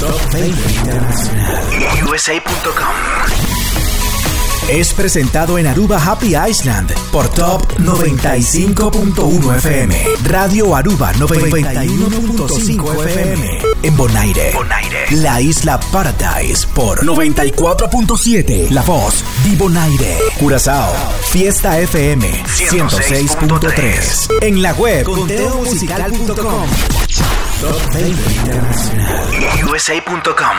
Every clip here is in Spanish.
Top 20 Internacional. USA.com. Es presentado en Aruba Happy Island por Top 95.1 FM. Radio Aruba 91.5 FM. En Bonaire. Bonaire. La isla Paradise por 94.7. La voz de Bonaire. Curazao. Fiesta FM 106.3. En la web conteomusical.com. Top 20 Internacional. USA.com.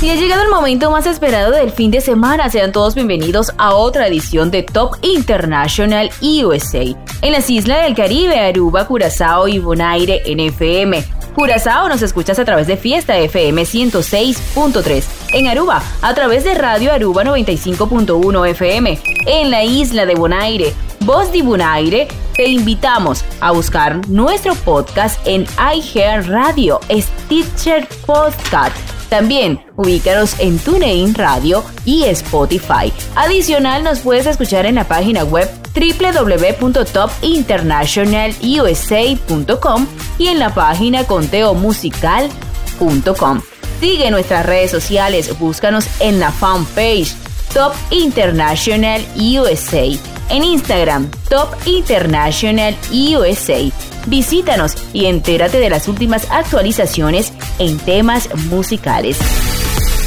Y ha llegado el momento más esperado del fin de semana. Sean todos bienvenidos a otra edición de Top International USA. En las islas del Caribe, Aruba, Curazao y Bonaire en FM. Curazao nos escuchas a través de Fiesta FM 106.3. En Aruba, a través de Radio Aruba 95.1 FM. En la isla de Bonaire, Voz de Bonaire, te invitamos a buscar nuestro podcast en iHeart Radio, Stitcher Podcast también ubícanos en TuneIn Radio y Spotify. Adicional, nos puedes escuchar en la página web www.topinternationalusa.com y en la página conteomusical.com. Sigue nuestras redes sociales, búscanos en la fanpage Top International USA. En Instagram, Top International USA. Visítanos y entérate de las últimas actualizaciones en temas musicales.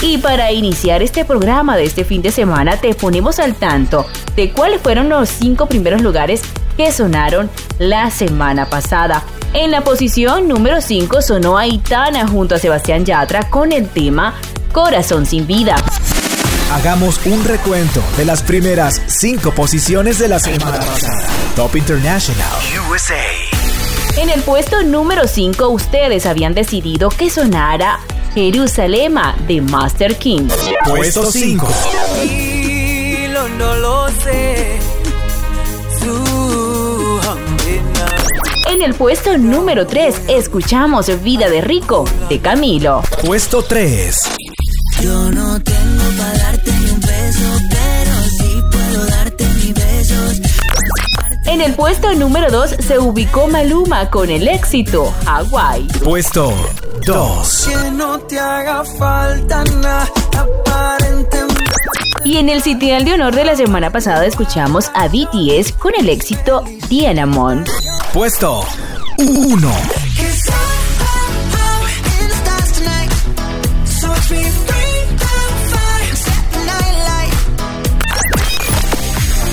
Y para iniciar este programa de este fin de semana te ponemos al tanto de cuáles fueron los cinco primeros lugares que sonaron la semana pasada. En la posición número 5 sonó Aitana junto a Sebastián Yatra con el tema Corazón sin vida. Hagamos un recuento de las primeras cinco posiciones de la semana pasada. Top International USA. En el puesto número 5 ustedes habían decidido que sonara Jerusalema de Master King. Puesto 5. No lo sé. En el puesto número 3 escuchamos Vida de Rico de Camilo. Puesto 3. Yo no tengo para darte ni un beso, pero sí puedo darte mis besos. En el puesto número 2 se ubicó Maluma con el éxito Hawaii. Puesto 2. Que no te haga falta nada, Y en el sitial de honor de la semana pasada escuchamos a BTS con el éxito Dianamon. Puesto 1.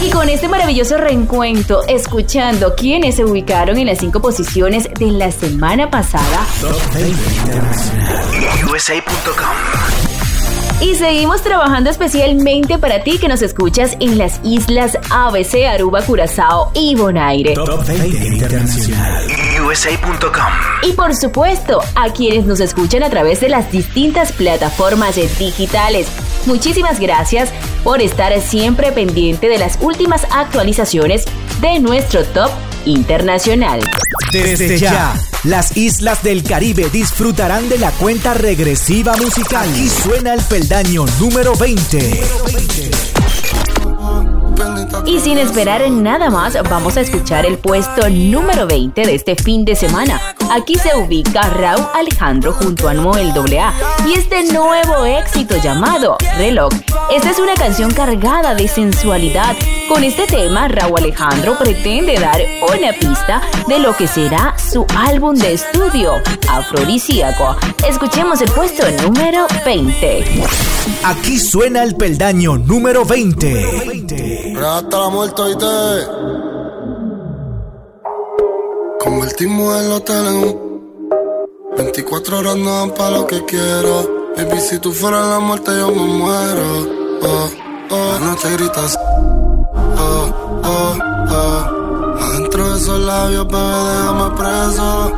Y con este maravilloso reencuentro, escuchando quiénes se ubicaron en las cinco posiciones de la semana pasada. USA.com y seguimos trabajando especialmente para ti que nos escuchas en las islas ABC, Aruba, Curazao y Bonaire. Top 20 Internacional. USA.com. Y por supuesto, a quienes nos escuchan a través de las distintas plataformas digitales. Muchísimas gracias por estar siempre pendiente de las últimas actualizaciones de nuestro Top Internacional. Desde ya, las islas del Caribe disfrutarán de la cuenta regresiva musical. Y suena el peldaño número 20. Y sin esperar en nada más, vamos a escuchar el puesto número 20 de este fin de semana. Aquí se ubica Raúl Alejandro junto a Noel AA y este nuevo éxito llamado Reloj. Esta es una canción cargada de sensualidad. Con este tema, Raúl Alejandro pretende dar una pista de lo que será su álbum de estudio, Afrodisíaco. Escuchemos el puesto número 20. Aquí suena el peldaño número 20 hasta la muerte y te convertimos el hotel en un 24 horas no dan pa' lo que quiero. Baby, si tú fueras la muerte, yo me muero. Oh, oh, no te gritas. Oh, oh, oh. Adentro de esos labios, bebé, déjame preso.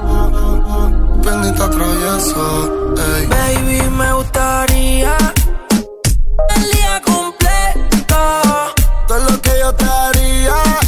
Pendiente travieso. Ey. Baby, me gustaría el día lo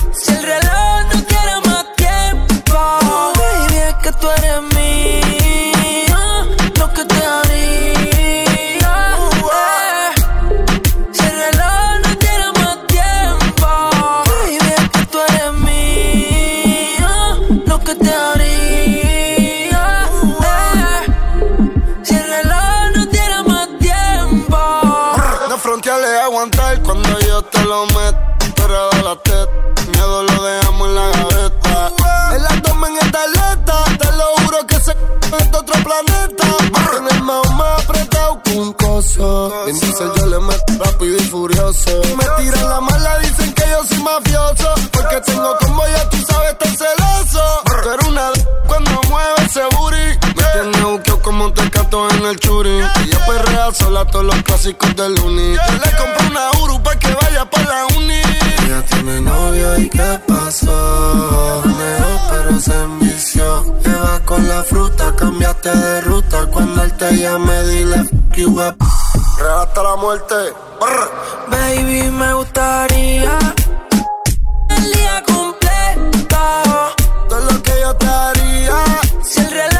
un diesel yo le meto rápido y furioso. Me tiran la mala, dicen que yo soy mafioso. Porque tengo como ya tú sabes, tan celoso. Pero una cuando mueve ese booty. Me tiene buqueo como te cato en el churi. Y yo perrea sola todos los clásicos del uni. Yo le compré una Uru pa' que vaya pa' la uni. Ella tiene novio y qué pasó. Mejor pero se Lleva con la fruta, cambiaste de ruta. Cuando él te llame, dile fuck you up. hasta la muerte. Baby, me gustaría el día completo. Todo lo que yo te haría. Si el reloj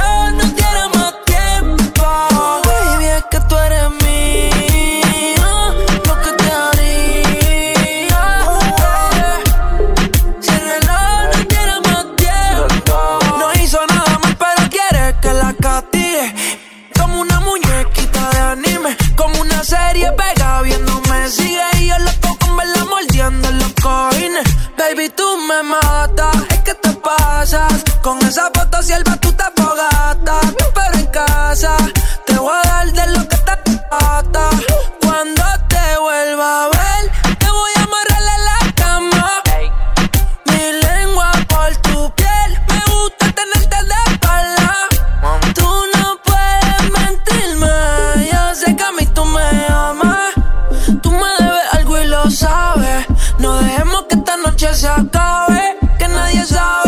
serie pega viéndome. Sigue y yo loco con verla mordiendo en los cojines. Baby, tú me matas. Es que te pasas. Con esa foto sierva tú te fogatas. Pero en casa te voy a dar de lo que te mata. Cuando te vuelva a ver, noche se acabe, que nadie sabe.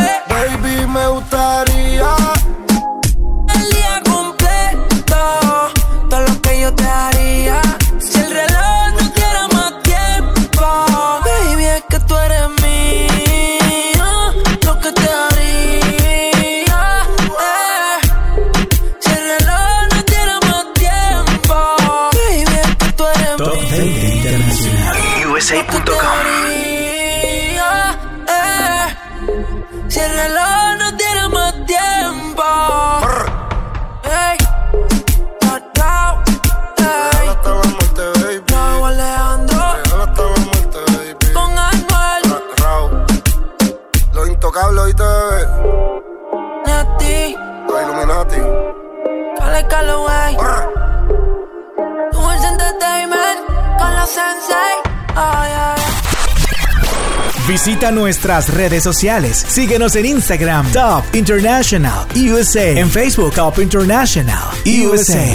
Visita nuestras redes sociales. Síguenos en Instagram, Top International USA. En Facebook, Top International USA.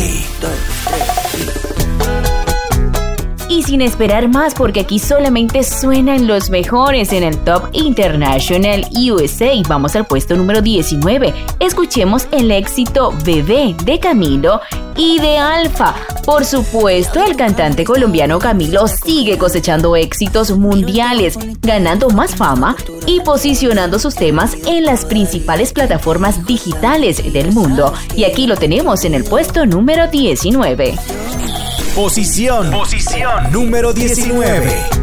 Y sin esperar más, porque aquí solamente suenan los mejores en el Top International USA. Vamos al puesto número 19. Escuchemos el éxito Bebé de Camilo y de Alfa. Por supuesto, el cantante colombiano Camilo sigue cosechando éxitos mundiales, ganando más fama y posicionando sus temas en las principales plataformas digitales del mundo. Y aquí lo tenemos en el puesto número 19. Posición. Posición. Número 19.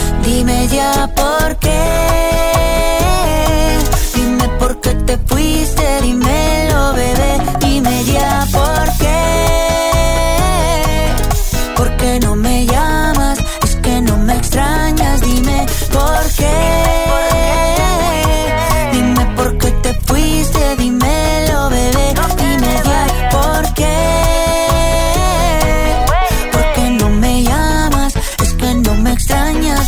Dime ya por qué. Dime por qué te fuiste, dímelo, bebé. Dime ya por qué.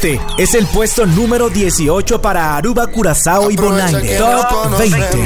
Este es el puesto número 18 para Aruba, Curazao y Bonaire. Top 20.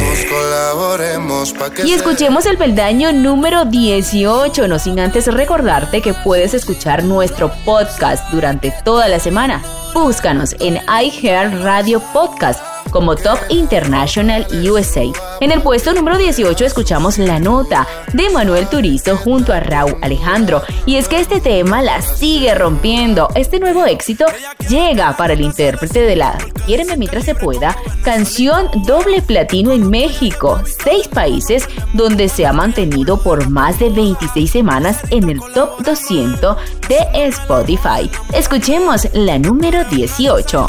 Y escuchemos el peldaño número 18, no sin antes recordarte que puedes escuchar nuestro podcast durante toda la semana. Búscanos en iHeart Radio Podcast como Top International USA. En el puesto número 18 escuchamos La Nota de Manuel Turizo junto a Raúl Alejandro. Y es que este tema la sigue rompiendo. Este nuevo éxito llega para el intérprete de la Quiéreme mientras se pueda, canción doble platino en México, seis países donde se ha mantenido por más de 26 semanas en el top 200 de Spotify. Escuchemos la número 18.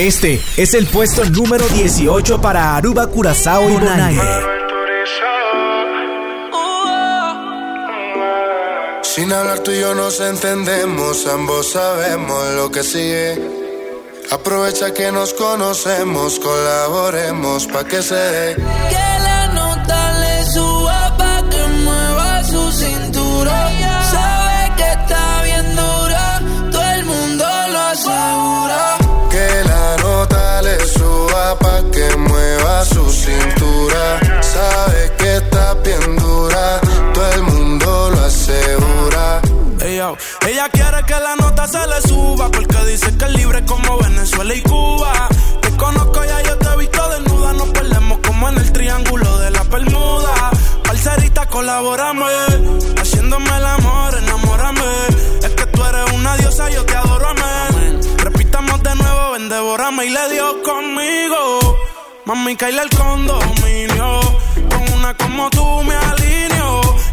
Este es el puesto número 18 para Aruba, Curazao y Bonaire. Sin hablar tú y yo nos entendemos, ambos sabemos lo que sigue. Aprovecha que nos conocemos, colaboremos pa' que se dé. Que mueva su cintura. Sabe que está bien dura, todo el mundo lo asegura. Ella quiere que la nota se le suba porque dice que es libre como Venezuela y Cuba. Te conozco ya yo te he visto desnuda, nos perdemos como en el triángulo de la Bermuda. Parcerita, colaborame, haciéndome el amor, enamórame. Es que tú eres una diosa, yo te adoro, amén. Repitamos de nuevo, ven, devórame y le dio conmigo. Mami, caíle el condominio. Con una como tú me alineo.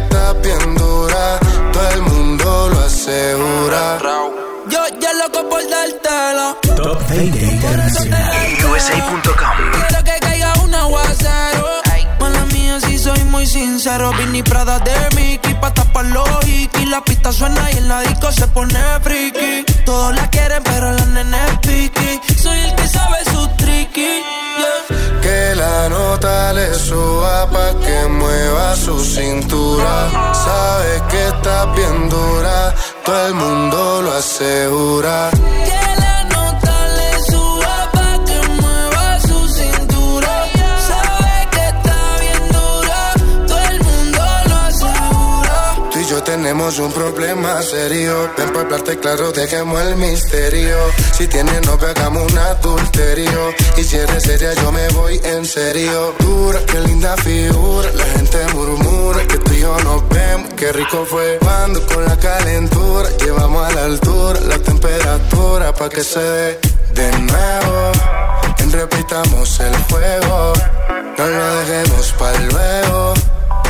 Está bien dura, todo el mundo lo asegura. Yo ya loco por dártelo. Top 20 Internacional. USA.com Quiero que caiga un aguacero. Mala mía, si soy muy sincero. Vini Prada de Mickey pa' tapar los hikis. La pista suena y en la disco se pone friki. Todos la quieren, pero la nena es piqui. Soy el que sabe su tricky. Que la nota le suba pa' que mueva su cintura. Sabe que está bien dura, todo el mundo lo asegura. Tenemos un problema serio. Ven para hablarte claro, dejemos el misterio. Si tienes no hagamos un adulterio. Y si eres seria, yo me voy en serio. Dura, qué linda figura. La gente murmura que tú y yo nos vemos. Qué rico fue cuando con la calentura llevamos a la altura la temperatura pa' que se dé de nuevo. Repitamos el juego. No lo dejemos para luego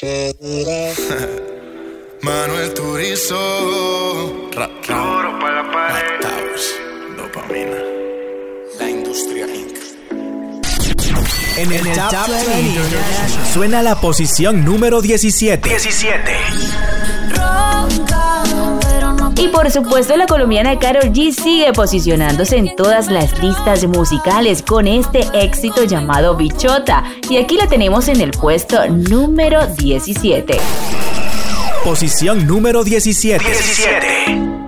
Manuel Turizo. Ra para la pared. Dopamina. La industria Inc. En el, Top, 20 suena la posición número 17. 17. Y por supuesto la colombiana Carol G sigue posicionándose en todas las listas musicales con este éxito llamado Bichota. Y aquí la tenemos en el puesto número 17. Posición número 17. 17.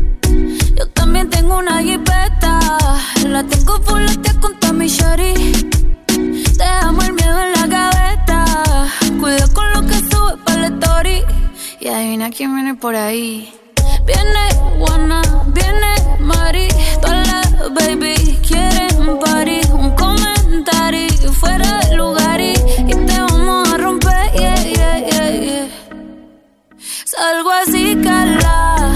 Yo también tengo una jipeta. La tengo fuletea con Tommy Shari. Dejamos el miedo en la gaveta. Cuida con lo que sube para la story. Y adivina quién viene por ahí. Viene Juana, viene Mari. Todas las baby quieren party. Un comentario fuera de lugar y, y te vamos a romper. Yeah, yeah, yeah, yeah. Salgo así, cala.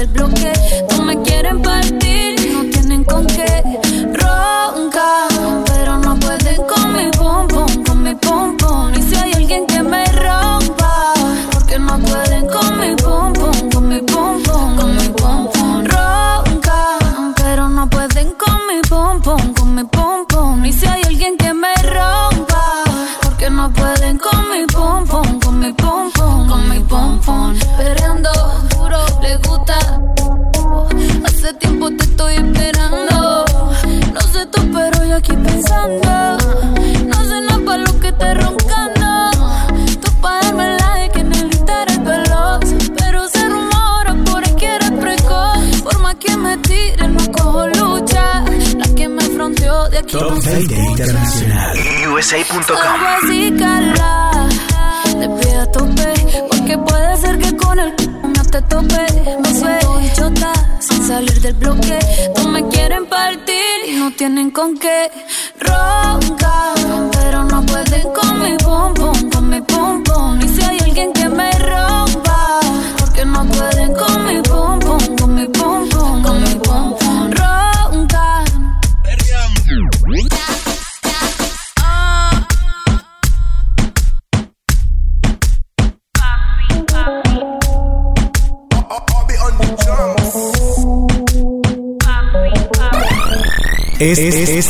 Del bloque.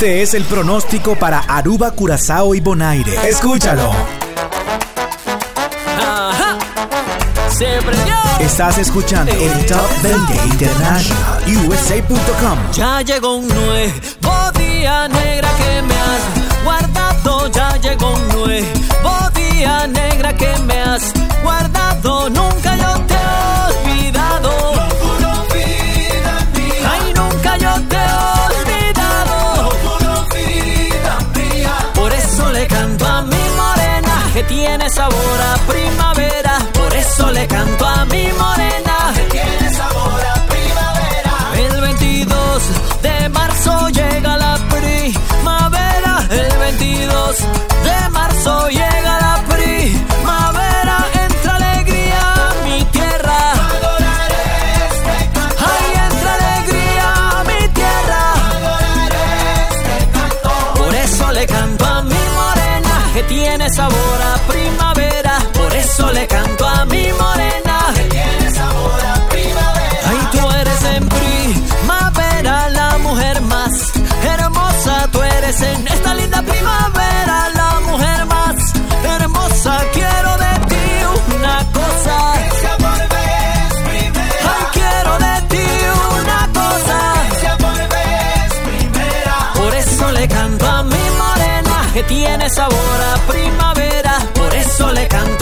Este es el pronóstico para Aruba, Curazao y Bonaire. Escúchalo. Se prendió. Estás escuchando el Top 20 International USA.com. Ya llegó un nuevo día negra que me has guardado. Ya llegó un nuevo día negra que me has guardado. Nunca yo tiene sabor a primavera. Por eso le canto a mi morena. Que tiene sabor a primavera. El 22 de marzo llega la primavera. El 22 de marzo llega la primavera. Que tiene sabor a primavera. Por eso le canto a mi morena. Que tiene sabor a primavera. Ay, tú eres en primavera la mujer más hermosa. Tú eres en esta linda primavera la mujer más hermosa. Quiero de ti una cosa. Que tiene sabor a primavera. Por eso le canto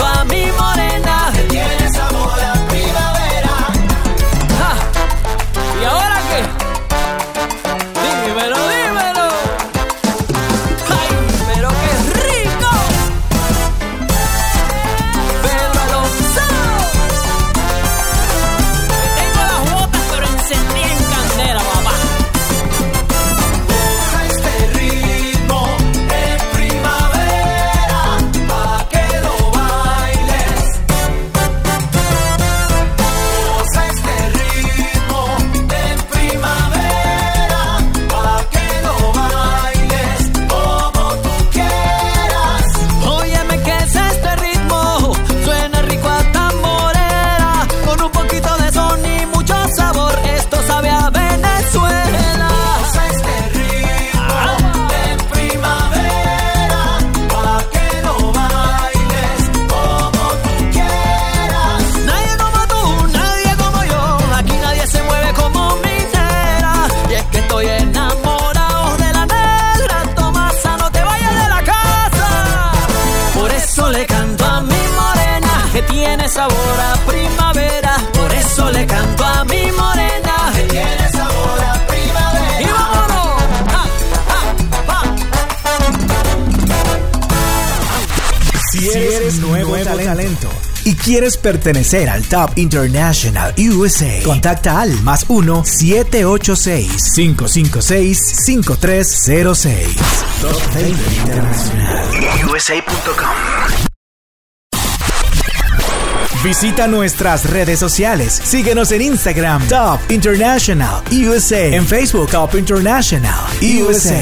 quieres pertenecer al Top International USA, contacta al más 1-786-556-5306. Top 20 International USA.com. Visita nuestras redes sociales. Síguenos en Instagram, Top International USA. En Facebook, Top International USA.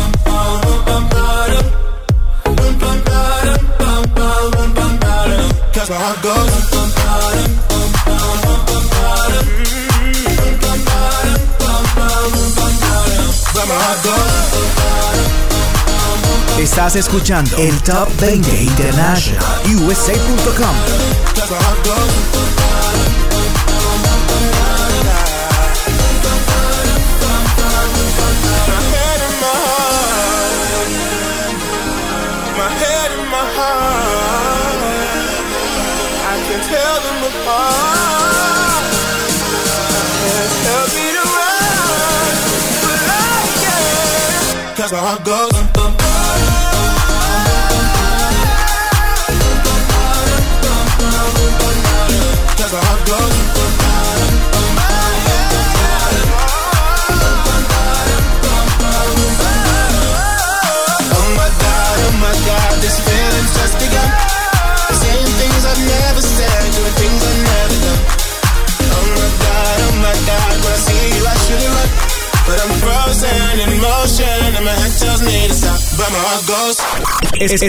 But my heart goes. Estás escuchando el Top 20 International USA.com. Goes. Heart. tear them apart. Can't help but I can. Cause I go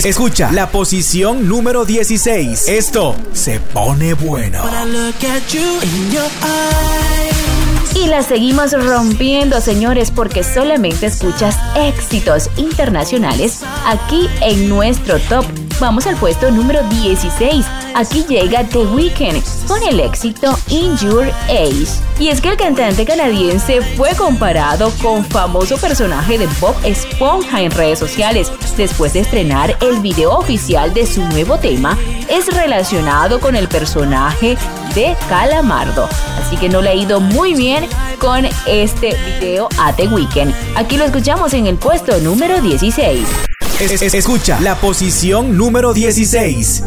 Escucha la posición número 16. Esto se pone bueno. Y la seguimos rompiendo, señores, porque solamente escuchas éxitos internacionales aquí en nuestro top Vamos al puesto número 16. Aquí llega The Weeknd con el éxito In Your Age. Y es que el cantante canadiense fue comparado con famoso personaje de Bob Esponja en redes sociales después de estrenar el video oficial de su nuevo tema. Es relacionado con el personaje de Calamardo. Así que no le ha ido muy bien con este video a The Weeknd. Aquí lo escuchamos en el puesto número 16. Escucha la posición número 16.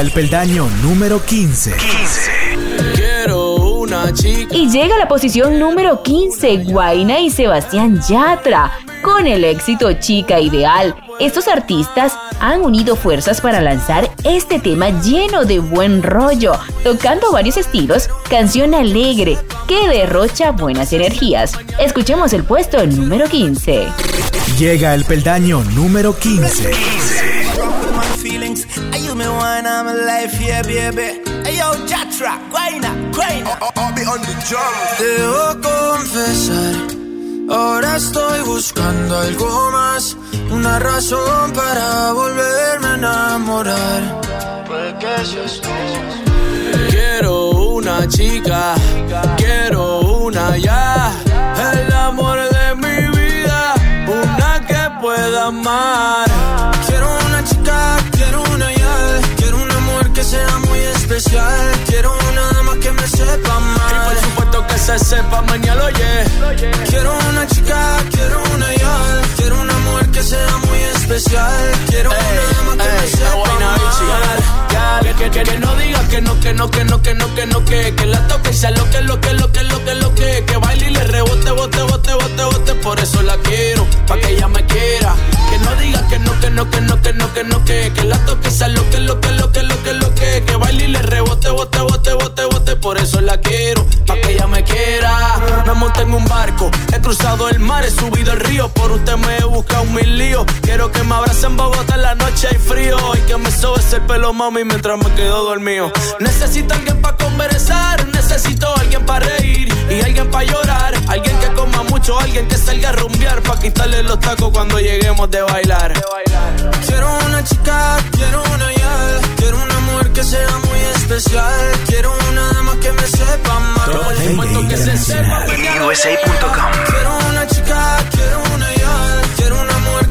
El peldaño número 15. 15. Quiero una chica. Y llega la posición número 15, Guaina y Sebastián Yatra, con el éxito Chica Ideal. Estos artistas han unido fuerzas para lanzar este tema lleno de buen rollo, tocando varios estilos, canción alegre que derrocha buenas energías. Escuchemos el puesto número 15. Llega el peldaño número 15. Debo confesar, ahora estoy buscando algo más, una razón para volverme a enamorar. Quiero una chica, quiero una ya, el amor de mi vida, una que pueda amar. Quiero una chica, quiero una ya, sea muy especial, quiero una dama que me sepa más. Y por supuesto que se sepa mañana, oye. Quiero una chica, quiero una ya, quiero un amor que sea muy especial, quiero una que me sepa más que, que, que, no diga que no, que no, que no, que no, que no, que, que la toque sea lo que, lo que, lo que, lo que, lo que, que baile y le rebote, bote, bote, bote, bote, por eso la quiero, pa' que ella me quiera. Que no diga que no, que no, que no, que no, que no, que, que la toque sea lo que, lo que, lo que, lo que, lo que, que baile y le rebote, bote, bote, bote, bote, por eso la quiero, pa' que ella me quiera. Me monté en un barco, he cruzado el mar, he subido el río, por usted me he buscado mil líos. Quiero que me abracen en Bogotá en la noche hay frío y que me sobe ese pelo, mami, mientras me quedo dormido. Necesito alguien para conversar, necesito alguien para reír y alguien para llorar. Alguien que coma mucho, alguien que salga a rumbear para quitarle los tacos cuando lleguemos de bailar. Quiero una chica, quiero una ya, quiero un amor que sea muy especial. Quiero una dama que me sepa más. Por que se sepa. Quiero una chica, quiero una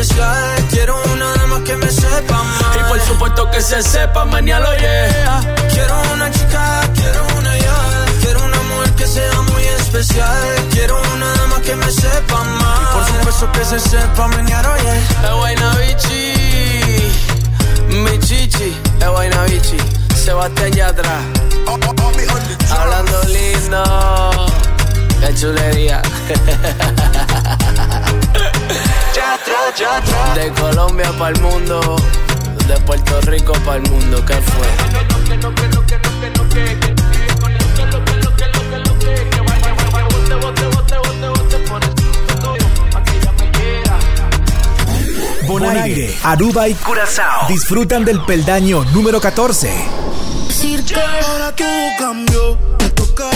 Especial. Quiero una dama que me sepa por supuesto que se sepa, mañana lo yeah. Quiero una chica, quiero una ya. Quiero un amor que sea muy especial. Quiero una dama que me sepa más. por supuesto que se sepa, mañana oye. Es guayna bichi, mi chichi. Es guayna bichi, Sebastián ya atrás. Hablando lindo. Qué chulería. De Colombia para el mundo de Puerto Rico para el mundo, ¿qué fue? Bonaire, Aruba y Curazao disfrutan del peldaño número 14. Ahora cambió, me toca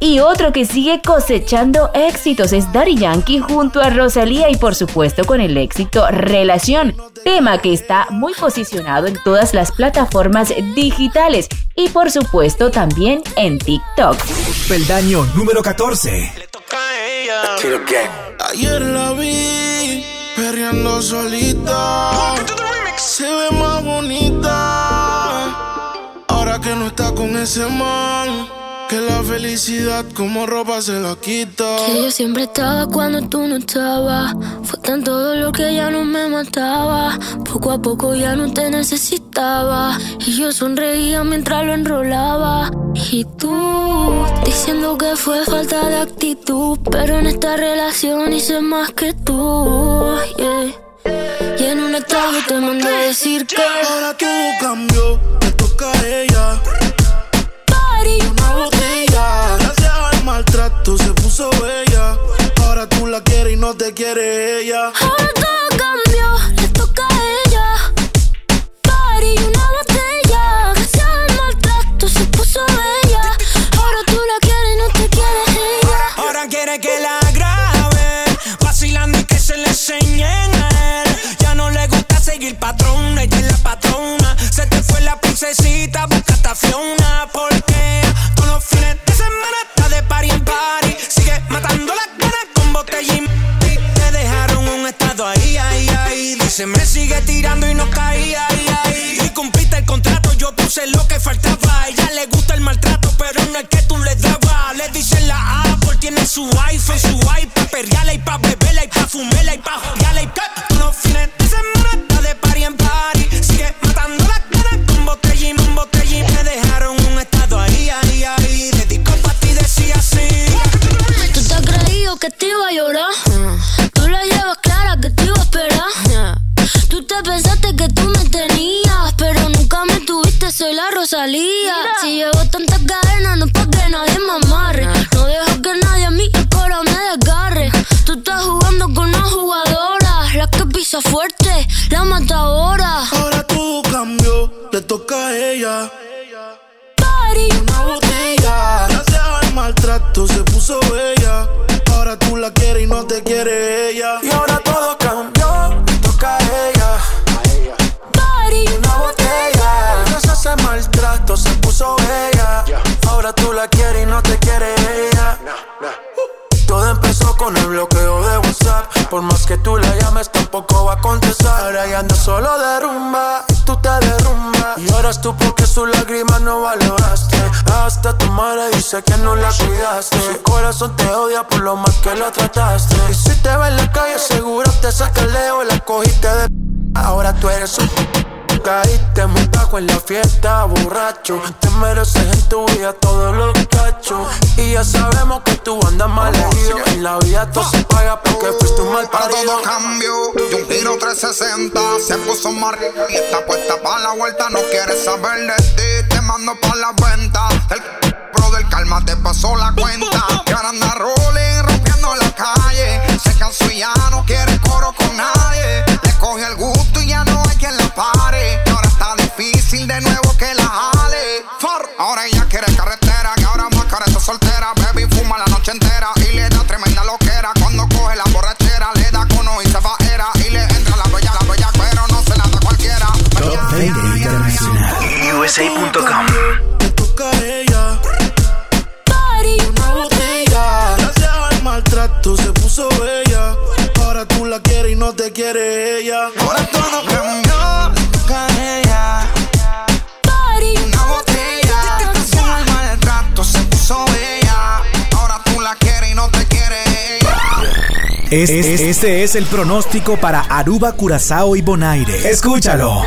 y otro que sigue cosechando éxitos es Daddy Yankee junto a Rosalía y por supuesto con el éxito Relación, tema que está muy posicionado en todas las plataformas digitales y por supuesto también en TikTok. Peldaño número 14. Ayer la vi perreando solita. Se ve más bonita. Ahora que no está con ese man. Que la felicidad como ropa se la quita. Que yo siempre estaba cuando tú no estabas. Fue tan todo lo que ya no me mataba. Poco a poco ya no te necesitaba. Y yo sonreía mientras lo enrolaba. Y tú diciendo que fue falta de actitud. Pero en esta relación hice más que tú. Y en un estado te mandé a decir que ahora todo cambió. Me toca a ella una botella. Gracias al maltrato se puso bella. Ahora tú la quieres y no te quiere ella. Ahora todo cambió, le toca a ella. Party una botella. Gracias al maltrato se puso bella. Ahora tú la quieres y no te quiere ella. Ahora quiere que la grabe. Vacilando y que se le enseñen a él. Ya no le gusta seguir patrón, ella es la patrona se dulcecita, busca hasta Fiona, porque todos los fines de semana está de party en party. Sigue matando las ganas con botellín. y te dejaron un estado ahí, ahí, ahí. Dice, me sigue tirando y no caía, ahí, ahí. Y cumpliste el contrato, yo puse lo que faltaba. Ahora ya anda solo de rumba y tú te derrumbas. Y ahora tú porque su lágrima no valoraste. Hasta tu madre dice que no la cuidaste. Su corazón te odia por lo mal que la trataste. Y si te ve en la calle, seguro te saca el leo. La cogiste de. Ahora tú eres un. Caíste muy en la fiesta, borracho. Te mereces en tu vida todos los cachos. Y ya sabemos que tú andas mal herido. En la vida todo se paga porque fuiste un mal Para parido. todo cambio, y un giro 360 Se puso más rica y está puesta para la vuelta No quiere saber de ti, te mando pa' la venta El pro del calma te pasó la cuenta Y ahora anda rolling, quiere ella. Ahora todo cambió Le toca a ella party, Una botella Gracias al maltrato se puso bella Ahora tú la quieres y no te quiere ella Es- es- este es el pronóstico para Aruba, Curazao y Bonaire. Escúchalo.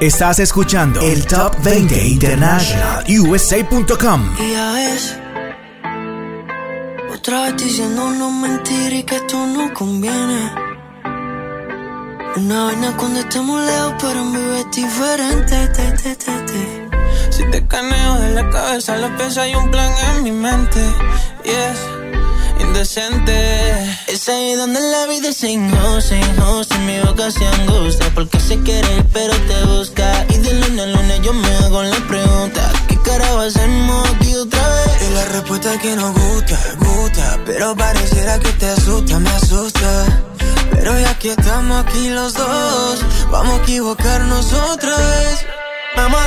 Estás escuchando el Top 20 International USA.com. Y ya ves, otra vez diciendo no mentir y que esto no conviene. Una vaina cuando estemos lejos, pero en vivo es diferente. Te, te, te. Si te caneo de la cabeza, lo pienso, hay un plan en mi mente. Yes, indecente. Es ahí donde la vida se ingoza, ingoza, mi boca se angustia Porque se quiere pero te busca Y de lunes a lunes yo me hago la pregunta ¿Qué carajo hacemos aquí otra vez? La respuesta es que nos gusta, gusta Pero pareciera que te asusta, me asusta. Pero ya que estamos aquí los dos Vamos a equivocarnos otra vez. Vamos a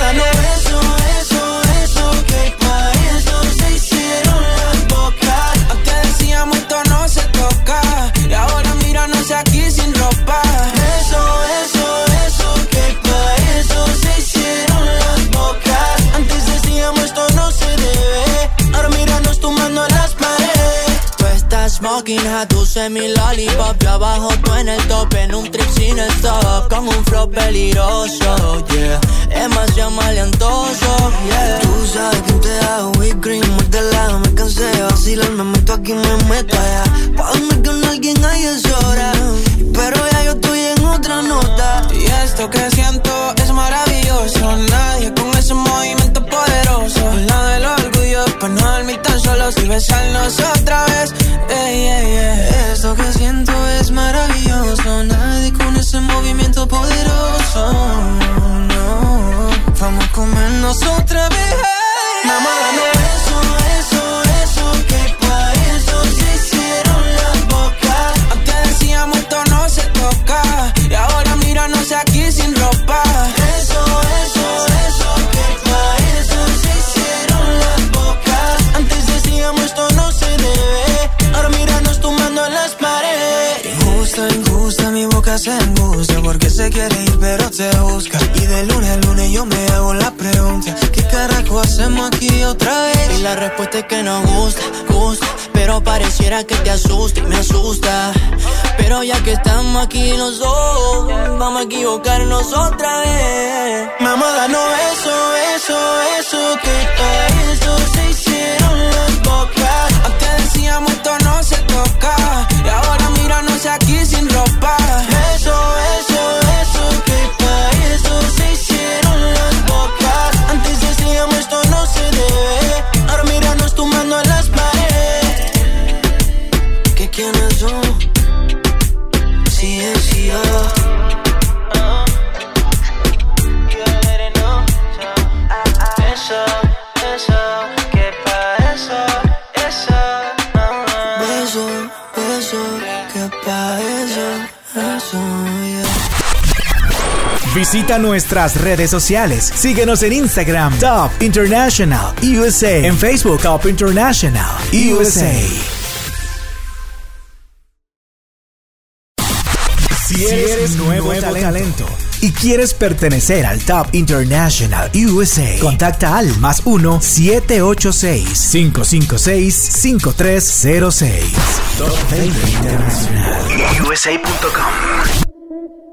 estás smoking a tu semi lollipop, yo abajo tú en el top, en un trip sin stop, con un flow peligroso, yeah. Demasiado maleantoso, yeah. Tú sabes que te da whipped cream, muérdela, me cansé de vacilar, me meto aquí, me meto allá. Pa' dormir con alguien ahí es hora, pero ya yo estoy en otra nota. Y esto que siento es maravilloso. Nadie con ese movimiento poderoso. Lado del para no dormir tan solos y besarnos otra vez. Ey, ey, ey. Esto que siento es maravilloso. Nadie con ese movimiento poderoso. No, vamos a comernos otra vez. Mamá, dame eso, eso, eso. Que pa' eso se hicieron las bocas. Antes decíamos esto no se toca. Quiere ir pero te busca. Y de lunes a lunes yo me hago la pregunta. ¿Qué carajo hacemos aquí otra vez? Y la respuesta es que nos gusta, gusta. Pero pareciera que te asusta y me asusta. Pero ya que estamos aquí los Vamos a equivocarnos otra vez. Mamá, danos eso, eso, eso Que eso se hicieron las bocas. Antes decíamos esto no se toca. Y ahora míranos aquí sin ropa Visita nuestras redes sociales. Síguenos en Instagram, Top International USA. En Facebook, Top International USA. Si eres nuevo, talento, y quieres pertenecer al Top International USA, contacta al más 1-786-556-5306. Top 20 International USA.com.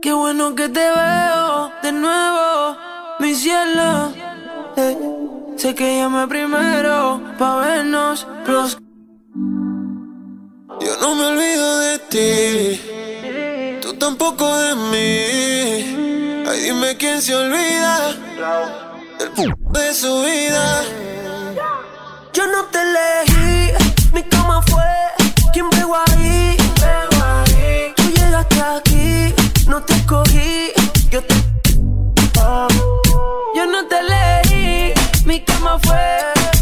Qué bueno que te veo de nuevo, mi cielo. Eh, sé que llamé primero pa' vernos los. Yo no me olvido de ti, tú tampoco de mí. Ay, dime quién se olvida del p de su vida. Yo no te elegí, mi cama fue quien pegó ahí. Tú llegaste aquí, yo te. Yo no te elegí, mi cama fue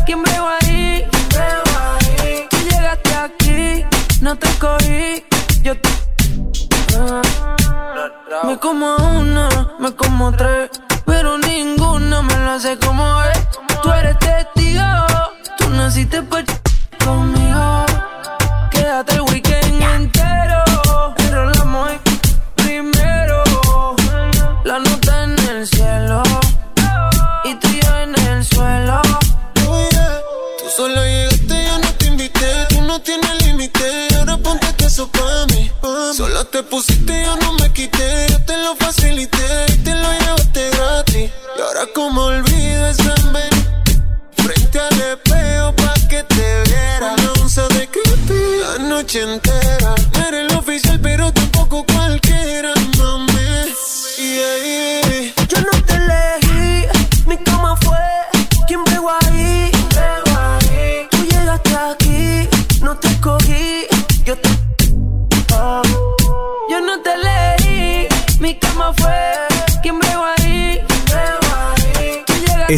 quien pegó ahí. Tú llegaste aquí, no te escogí, yo te. Me como una, me como tres, pero ninguna me la hace como es. Tú eres testigo, tú naciste pa' conmigo. Pusiste, yo no me quité. Yo te lo facilité y te lo llevaste gratis. Y ahora, como olvido esa frente al espejo pa' que te viera. Una onza de creepy la noche entera.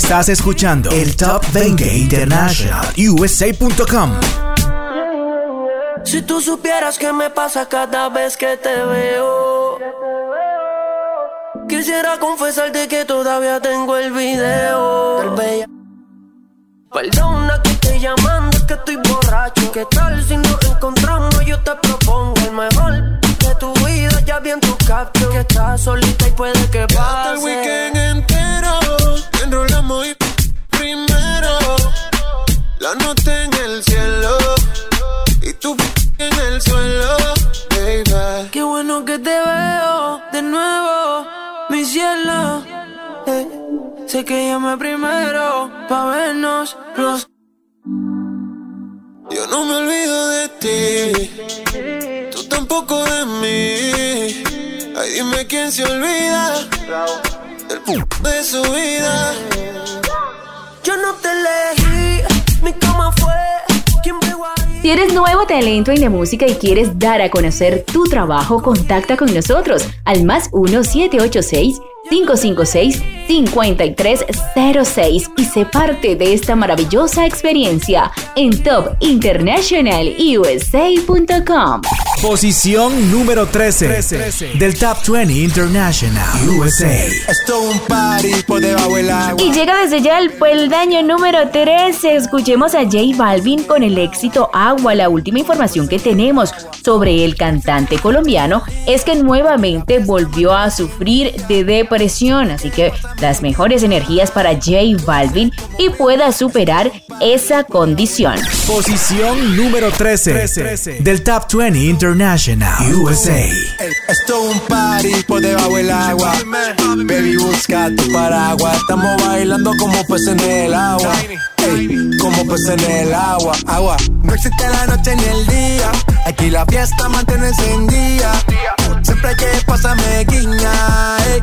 Estás escuchando el Top 20 International USA.com. Si tú supieras qué me pasa cada vez que te veo. Quisiera confesarte que todavía tengo el video. Perdona que estoy llamando, es que estoy borracho. ¿Qué tal si nos encontramos? Yo te propongo el mejor de tu vida. Ya vi en tu caption que estás solita y puede que pase. el weekend La en el cielo y tú en el suelo, baby. Qué bueno que te veo de nuevo, mi cielo. Eh, sé que llamé primero pa' vernos los. Yo no me olvido de ti, tú tampoco de mí. Ay, dime quién se olvida del p de su vida. Yo no te elegí, Si eres nuevo talento en la música y quieres dar a conocer tu trabajo, contacta con nosotros al más 1-786-556-5306 y sé parte de esta maravillosa experiencia en topinternationalusa.com. Posición número 13, del Top 20 International USA. Esto es un party por debajo del agua. Y llega desde ya el peldaño número 13. Escuchemos a J Balvin con el éxito Agua. La última información que tenemos sobre el cantante colombiano es que nuevamente volvió a sufrir de depresión. Así que las mejores energías para J Balvin y pueda superar esa condición. Posición número 13, del Top 20 International USA. Esto es un party por debajo del agua. Baby, busca tu paraguas. Estamos bailando como peces en el agua. Como peces en el agua. Agua. No existe la noche ni el día. Aquí la fiesta mantiene encendida. Siempre que pasa me guiña. ey,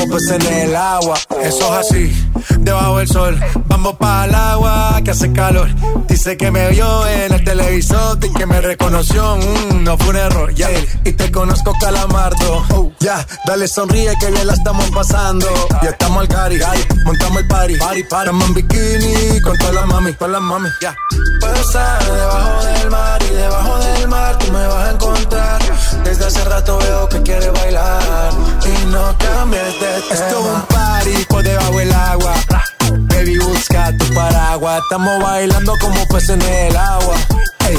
como peces en el agua. Eso es así, debajo del sol. Vamos para el agua que hace calor. Dice que me vio en el televisor y que me reconoció. Mm, no fue un error. Y te conozco, calamardo. Oh, ya, dale sonríe que bien la estamos pasando. Ya estamos al cari, montamos el party. party, party. Estamos en bikini con todas las mami, con las mami. Ya. Puedo estar debajo del mar y debajo del mar tú me vas a encontrar. Desde hace rato veo que quieres bailar y no cambies de. Esto es un party por debajo del agua. Baby, busca tu paraguas. Estamos bailando como peces en el agua. Ey,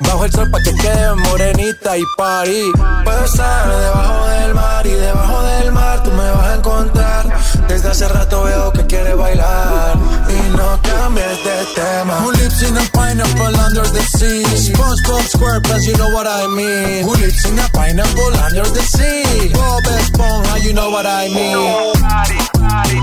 Bajo el sol pa' que quede morenita y party. Puedo estar debajo del mar y debajo del mar tú me vas a encontrar. Desde hace rato veo que quieres bailar y no cambies de tema. Who lives in a pineapple under the sea? SpongeBob SquarePants, you know what I mean. Who lives in a pineapple under the sea? Bob Esponja, you know what I mean. Shit, Bobby,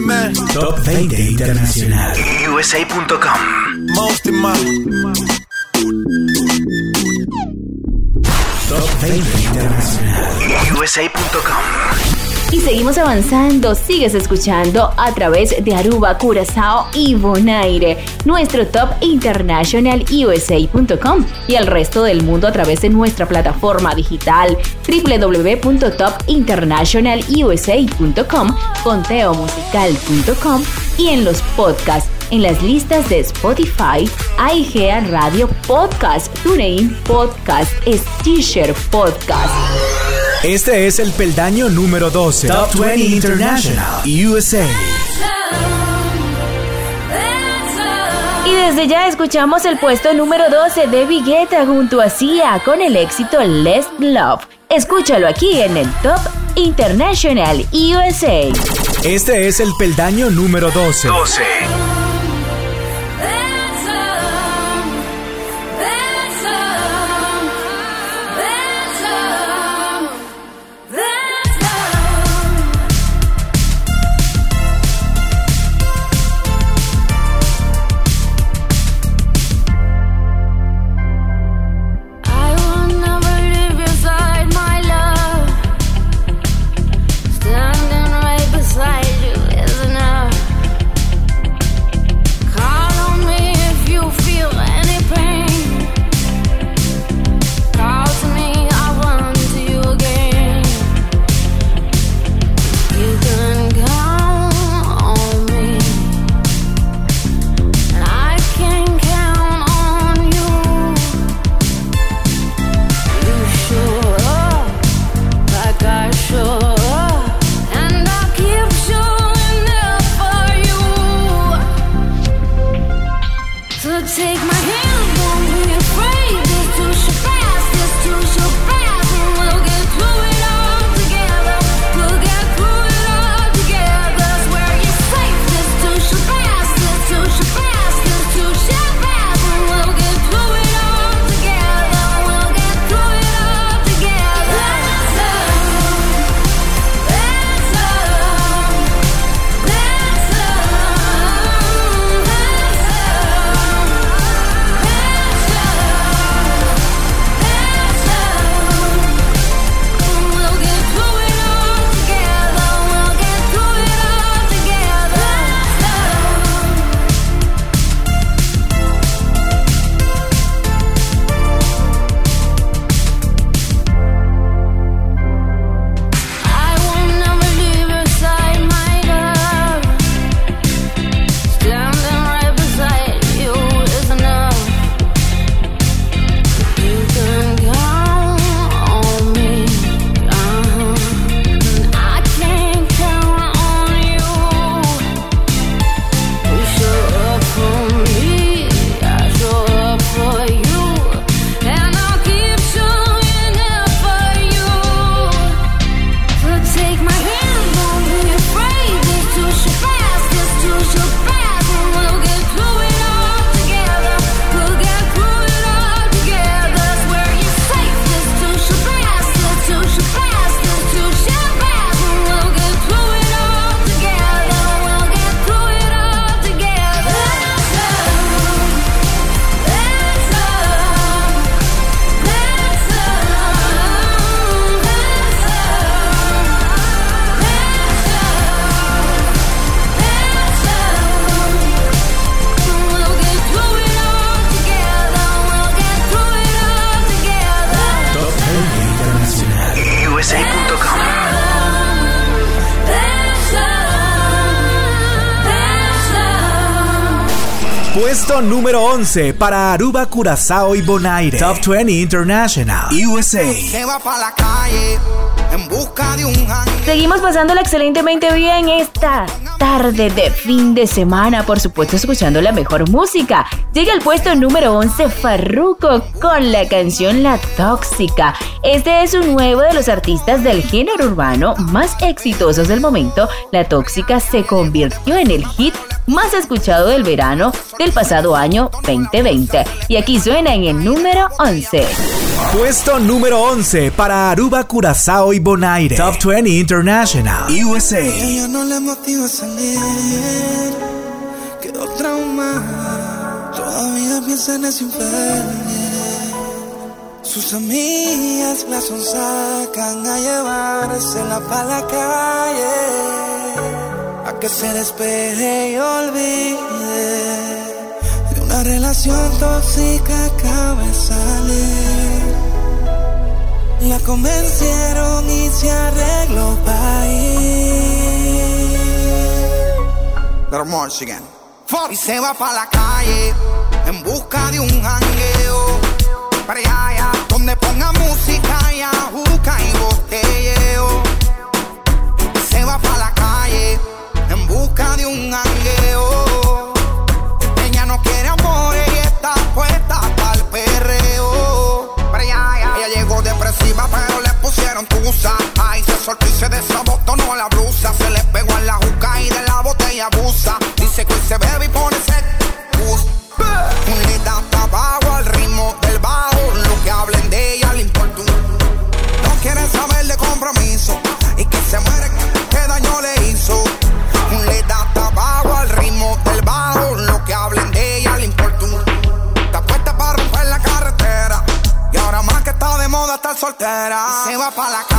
man. Top 20 Internacional. USA.com. Most in my Top 20 Internacional. USA.com. Y seguimos avanzando, sigues escuchando a través de Aruba, Curazao y Bonaire, nuestro top international USA.com y el resto del mundo a través de nuestra plataforma digital www.topinternationalusa.com, conteomusical.com y en los podcasts en las listas de Spotify, IGA Radio Podcast, TuneIn Podcast, Stitcher Podcast. Este es el peldaño número 12. Top 20 International USA. Y desde ya escuchamos el puesto número 12 de Vigueta junto a Sia con el éxito Let's Love. Escúchalo aquí en el Top International USA. Este es el peldaño número 12. 12. puesto número 11 para Aruba, Curazao y Bonaire. Top 20 International, USA. Se va para la calle en busca de un Seguimos pasándola excelentemente bien esta tarde de fin de semana, por supuesto escuchando la mejor música. Llega al puesto número 11 Farruko con la canción La Tóxica. Este es un nuevo de los artistas del género urbano más exitosos del momento. La Tóxica se convirtió en el hit más escuchado del verano del pasado año 2020. Y aquí suena en el número 11. Puesto número 11 para Aruba, Curazao y Bonaire. Top 20 International. USA. Ella no le motiva salir, quedó trauma. Todavía piensa en ese sus amigas las sacan a llevársela pa' la calle que se despeje y olvide de una relación tóxica acaba de salir. La convencieron y se arregló para ir. Y se va para la calle en busca de un jangueo. Para allá, donde ponga música y ajuca y botelleo boca de un para la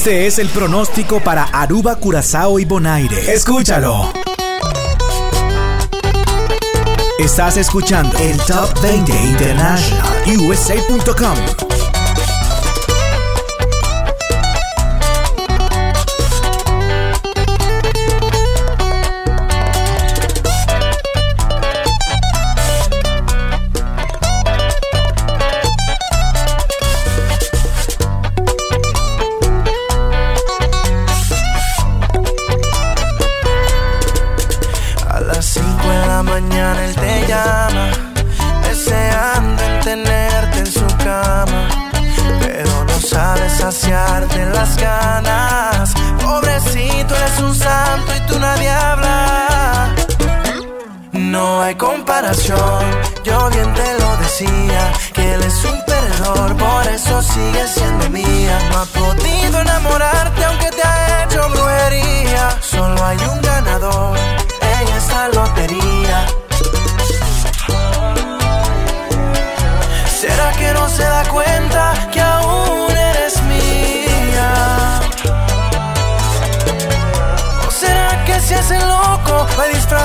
Este es el pronóstico para Aruba, Curazao y Bonaire. Escúchalo. Estás escuchando el Top 20 International USA.com.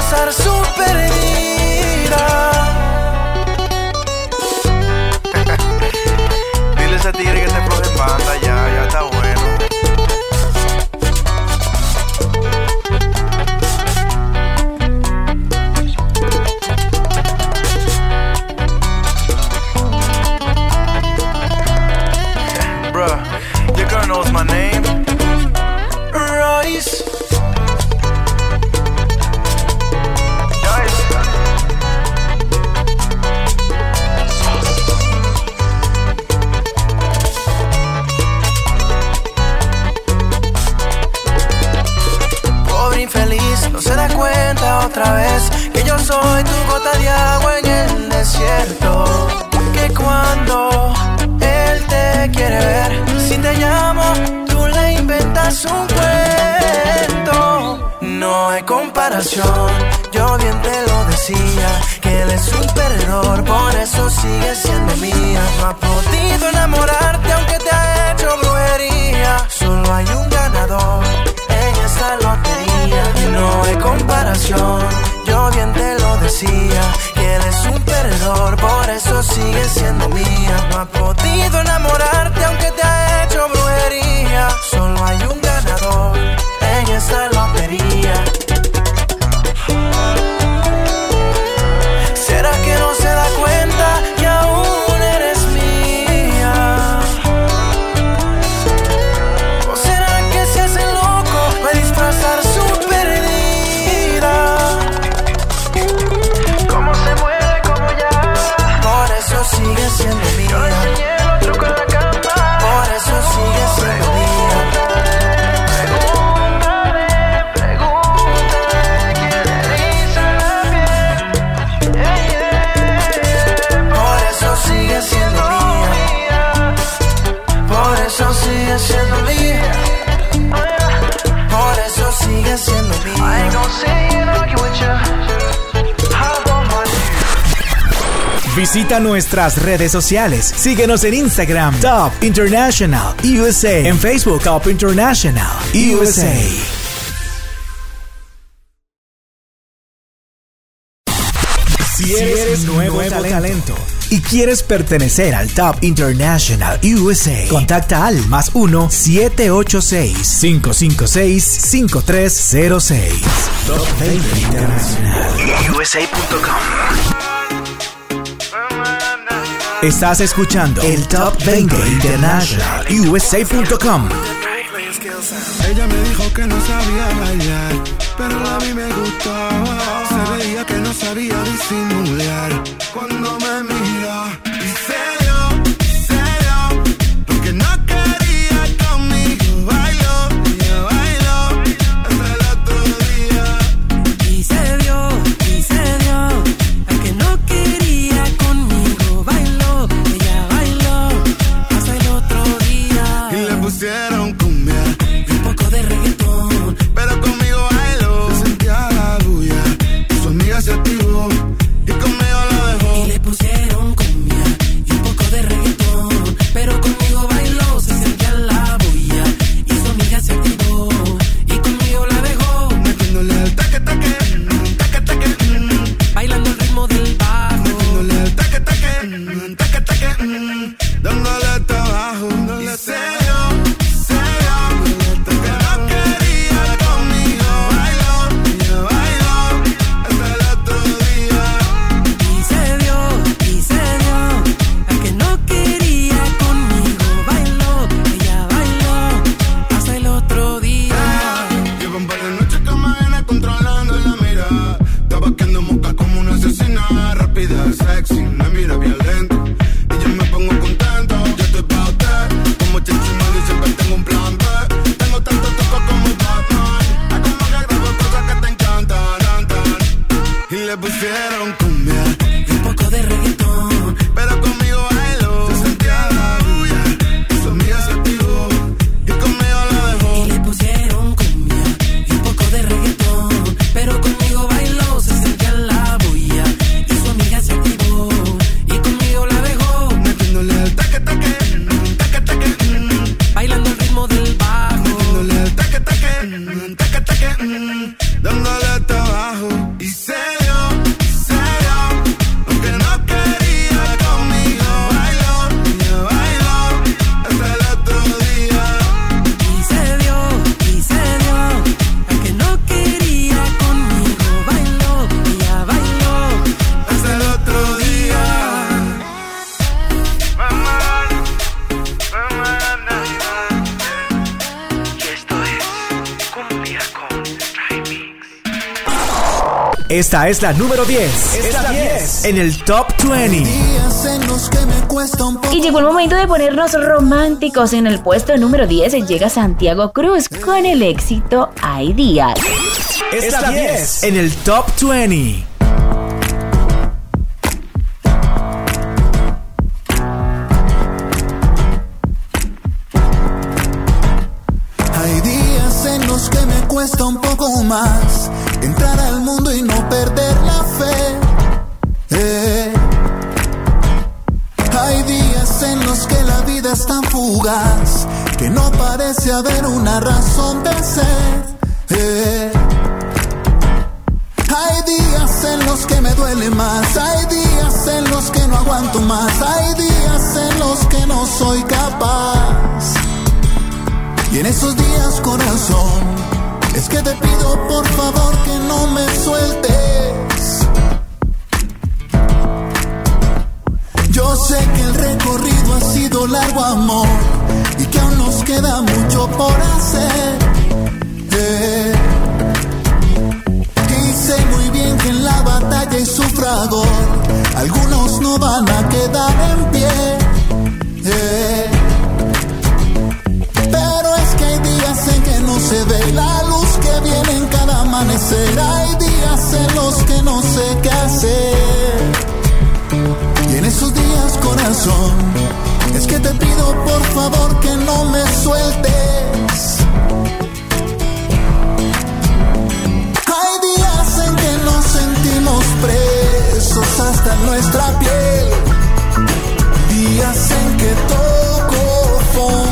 pasar súper vida. Dile a ese tigre que se floje en banda ya. nuestras redes sociales. Síguenos en Instagram, Top International USA. En Facebook, Top International USA. Si eres nuevo, talento, y quieres pertenecer al Top International USA, contacta al más 1-786-556-5306. Top 20 International USA.com Estás escuchando el Top 20 International USA.com. Ella me dijo que no sabía bailar, pero a mí me gustaba. Se veía que no sabía disimular cuando me miró. Esta es la número 10. Es, es la, 10. 10 en el Top 20. Y llegó el momento de ponernos románticos. En el puesto número 10 llega Santiago Cruz con el éxito Hay días. Es, es la, la 10 en el Top 20. Hay días en los que no sé qué hacer. Y en esos días, corazón, es que te pido por favor que no me sueltes. Hay días en que nos sentimos presos hasta nuestra piel. Días en que toco fondo.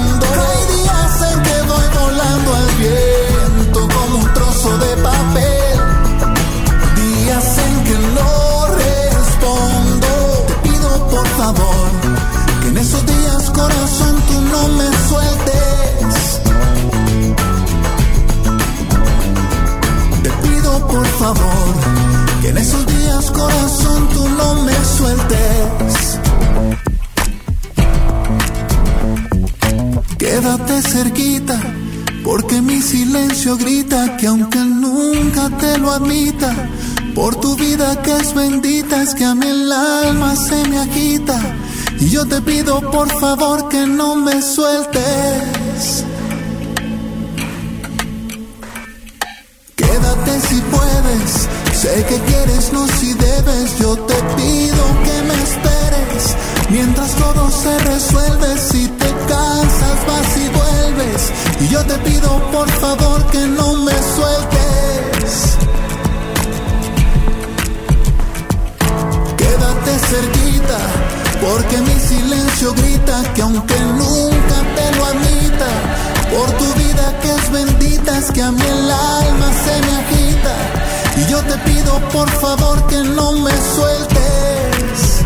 Corazón, tú no me sueltes. Quédate cerquita, porque mi silencio grita que aunque nunca te lo admita, por tu vida que es bendita, es que a mí el alma se me agita. Y yo te pido por favor que no me sueltes. Quédate si puedes, sé que quieres, no si Yo te pido que me esperes mientras todo se resuelve. Si te cansas, vas y vuelves. Y yo te pido por favor que no me sueltes. Quédate cerquita, porque mi silencio grita que aunque nunca te lo admita, por tu vida que es bendita, es que a mí el alma se me agita. Y yo te pido por favor que no me sueltes.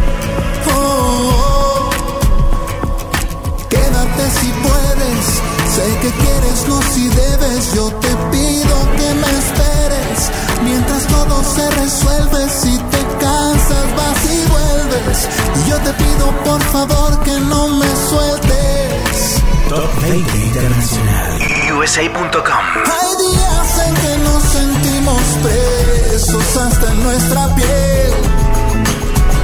Oh. Quédate si puedes, sé que quieres, no si debes. Yo te pido que me esperes mientras todo se resuelve. Si te cansas, vas y vuelves. Y yo te pido por favor que no me sueltes. Top 20 Internacional. Hay días en que nos sentimos presos hasta en nuestra piel.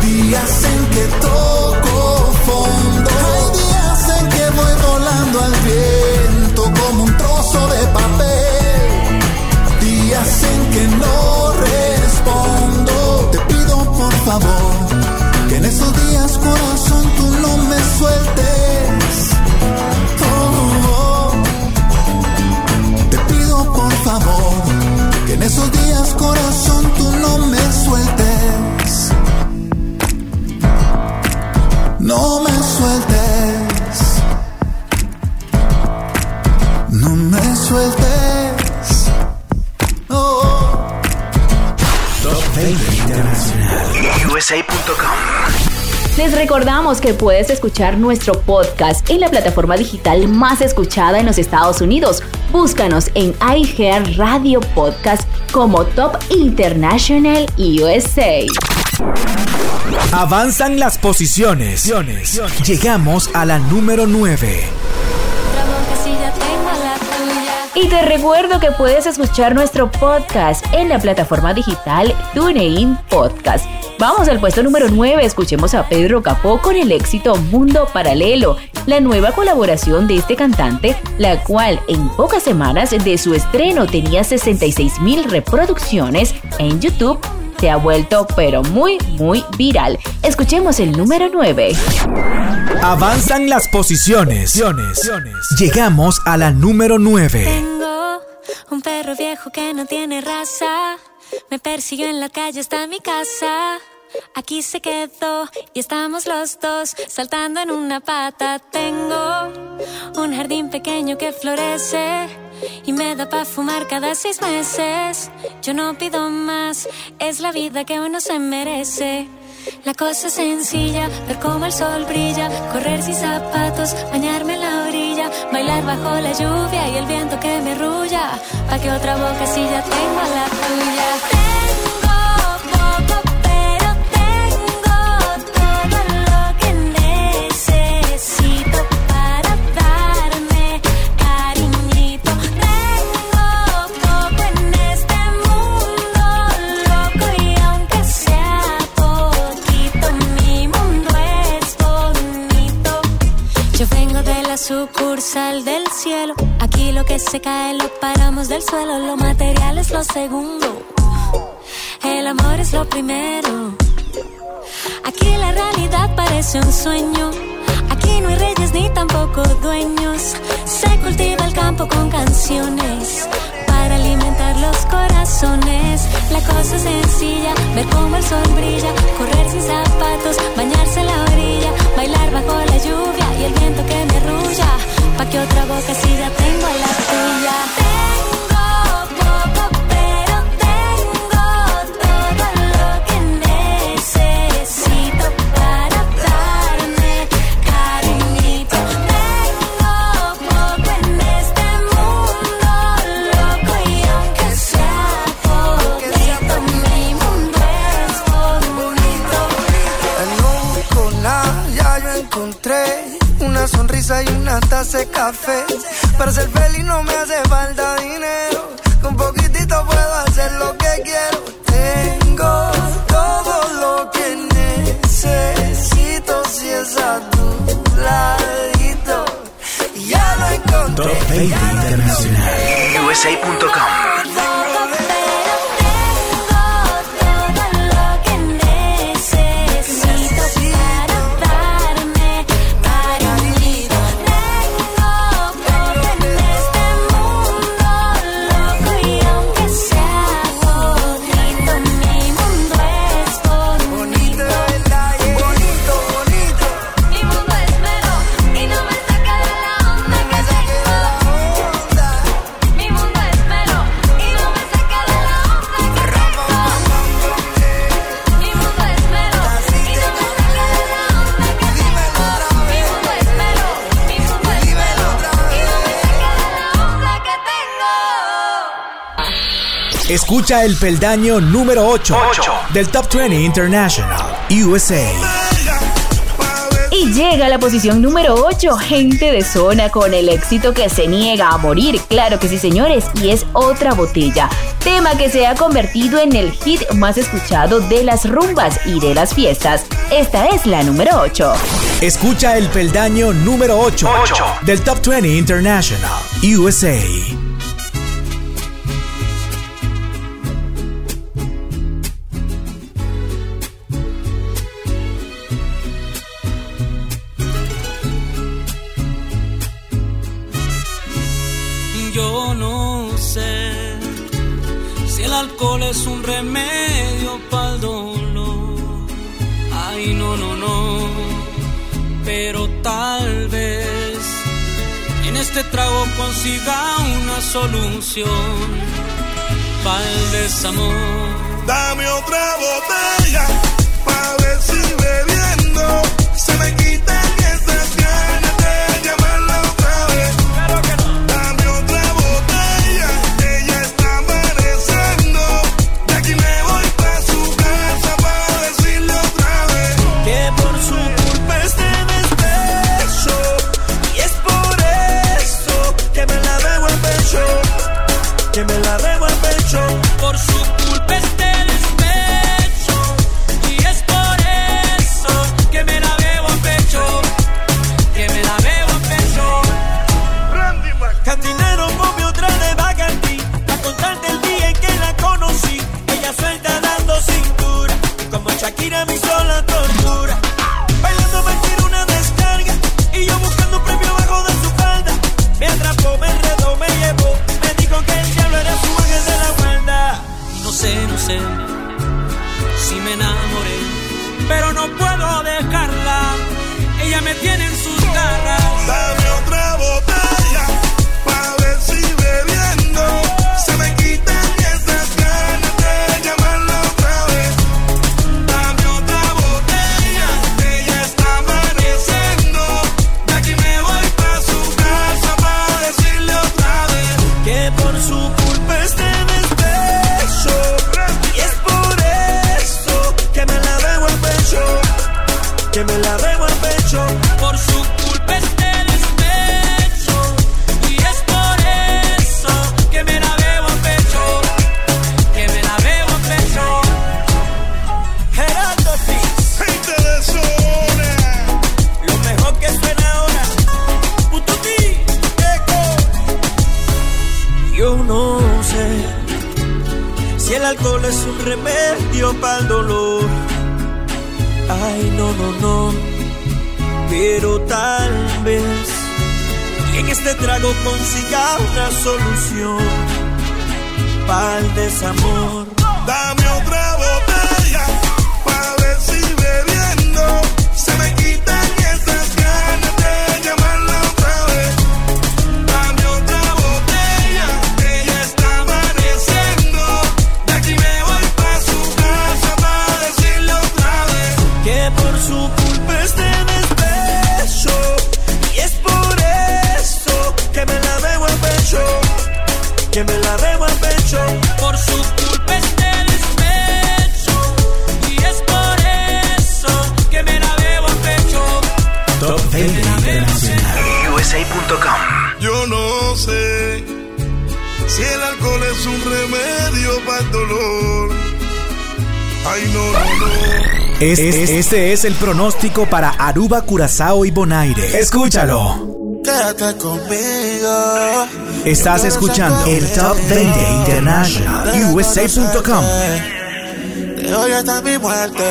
Días en que toco fondo. Hay días en que voy volando al viento como un trozo de papel. Días en que no respondo. Te pido por favor que en esos días, corazón, tú no me sueltes. Esos días, corazón, tú no me sueltes. No me sueltes. No me sueltes. Oh. Top 20 Internacional. USA.com. Les recordamos que puedes escuchar nuestro podcast en la plataforma digital más escuchada en los Estados Unidos. Búscanos en iHeart Radio Podcast como Top International USA. Avanzan las posiciones. Llegamos a la número 9. Y te recuerdo que puedes escuchar nuestro podcast en la plataforma digital TuneIn Podcast. Vamos al puesto número 9, escuchemos a Pedro Capó con el éxito Mundo Paralelo, la nueva colaboración de este cantante, la cual en pocas semanas de su estreno tenía 66 mil reproducciones en YouTube se ha vuelto pero muy muy viral. Escuchemos el número 9. Avanzan las posiciones. Llegamos a la número 9. Tengo un perro viejo que no tiene raza. Me persiguió en la calle hasta mi casa. aquí se quedó y estamos los dos saltando en una pata. Tengo un jardín pequeño que florece y me da para fumar cada seis meses. Yo no pido más, es la vida que uno se merece. La cosa es sencilla, ver cómo el sol brilla, correr sin zapatos, bañarme en la orilla, bailar bajo la lluvia y el viento que me rulla, pa' que otra boca si tengo la tuya. Sucursal del cielo. Aquí lo que se cae lo paramos del suelo. Lo material es lo segundo. El amor es lo primero. Aquí la realidad parece un sueño. Aquí no hay reyes ni tampoco dueños. Se cultiva el campo con canciones alimentar los corazones. La cosa es sencilla, ver cómo el sol brilla, correr sin zapatos, bañarse en la orilla, bailar bajo la lluvia y el viento que me arrulla. Pa' que otra boca si ya tengo la tuya. Una sonrisa y una taza de café. Para ser feliz no me hace falta dinero. Con poquitito puedo hacer lo que quiero. Tengo todo lo que necesito si es a tu ladito. Y ya lo encontré. Top 20 Internacional. USA.com. Escucha el peldaño número 8, del Top 20 International USA. Y llega a la posición número 8, gente de zona con el éxito que se niega a morir. Claro que sí, señores, y es otra botella. Tema que se ha convertido en el hit más escuchado de las rumbas y de las fiestas. Esta es la número 8. Escucha el peldaño número 8, del Top 20 International USA. Tal vez en este trago consiga una solución para el desamor. Dame otra botella por su culpa este despecho y es por eso que me la debo al pecho, que me la debo al pecho. por su culpa este despecho y es por eso que me la bebo a pecho Top 20 Internacional. USA.com. Yo no sé si el alcohol es un remedio para el dolor. Ay, no, no, no. Es- es- este es el pronóstico para Aruba, Curazao y Bonaire. Escúchalo. Quédate conmigo. Estás escuchando el Top 20 International USA.com. De hoy hasta mi muerte.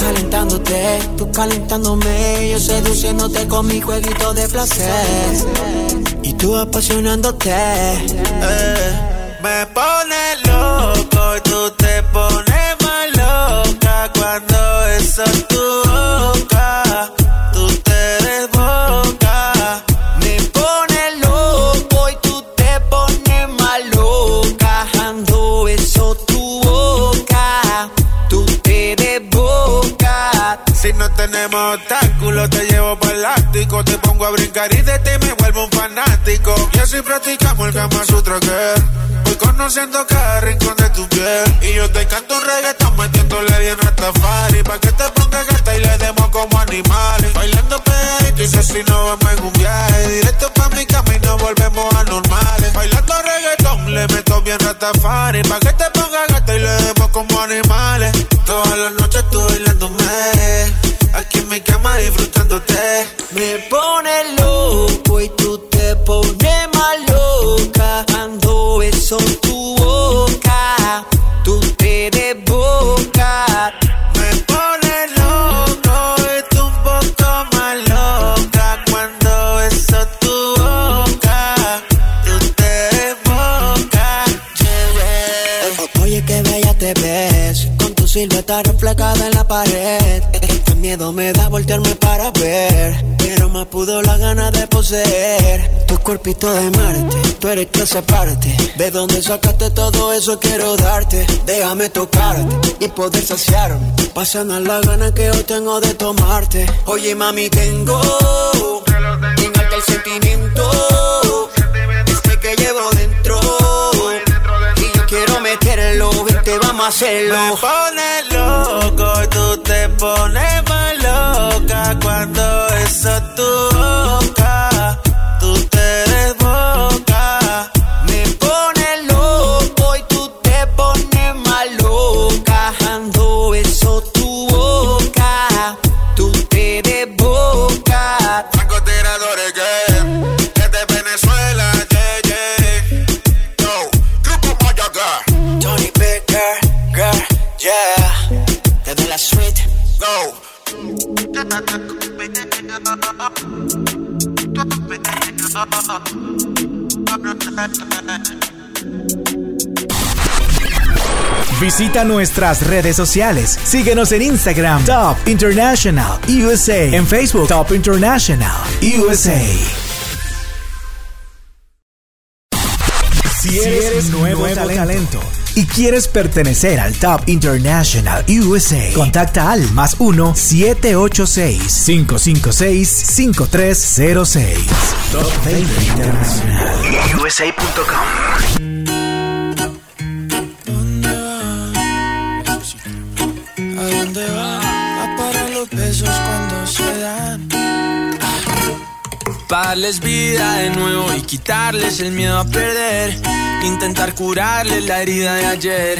Calentándote, tú calentándome, yo seduciéndote con mi jueguito de placer. Y tú apasionándote. Eh, me pone es tu boca. Tú te desboca. Me pone loco y tú te pones más loca. Cuando beso tu boca, tú te desboca. Si no tenemos obstáculos, te llevo para. Te pongo a brincar y de ti me vuelvo un fanático. Así practicamos el Kama Sutra que voy conociendo cada rincón de tu piel. Y yo te canto un reggaetón metiéndole bien Rastafari. Pa' que te pongas gata y le demos como animales. Bailando pegadito y si no vamos en un viaje. Directo pa' mi cama y nos volvemos anormales. Bailando reggaetón, le meto bien Rastafari. Pa' que te pongas gata y le demos como animales. Todas las noches tú bailándome. Aquí en mi cama disfrutándote. Me pone loco y tú te pones loca cuando beso tu boca, tú te desboca. Me pone loco y tú un poco más loca cuando beso tu boca. Tú te desbocas. Oye, qué bella te ves, con tu silueta reflejada en la pared. Miedo me da voltearme para ver, pero más pudo la gana de poseer. Tu cuerpito de Marte, tú eres clase aparte. De donde sacaste todo eso quiero darte. Déjame tocarte y poder saciarme. Pasando la gana que yo tengo de tomarte. Oye, mami, tengo en alta el sentimiento. Vente, vamos a hacerlo. Me pone loco tú te pones más loca cuando eso tu boca. Visita nuestras redes sociales. Síguenos en Instagram, Top International USA. En Facebook, Top International USA. Si eres, nuevo, talento, y quieres pertenecer al Top International USA, contacta al más 1-786-556-5306. Top 20 International. USA.com. ¿A dónde va? A parar los besos cuando Pa' darles vida de nuevo y quitarles el miedo a perder. Intentar curarles la herida de ayer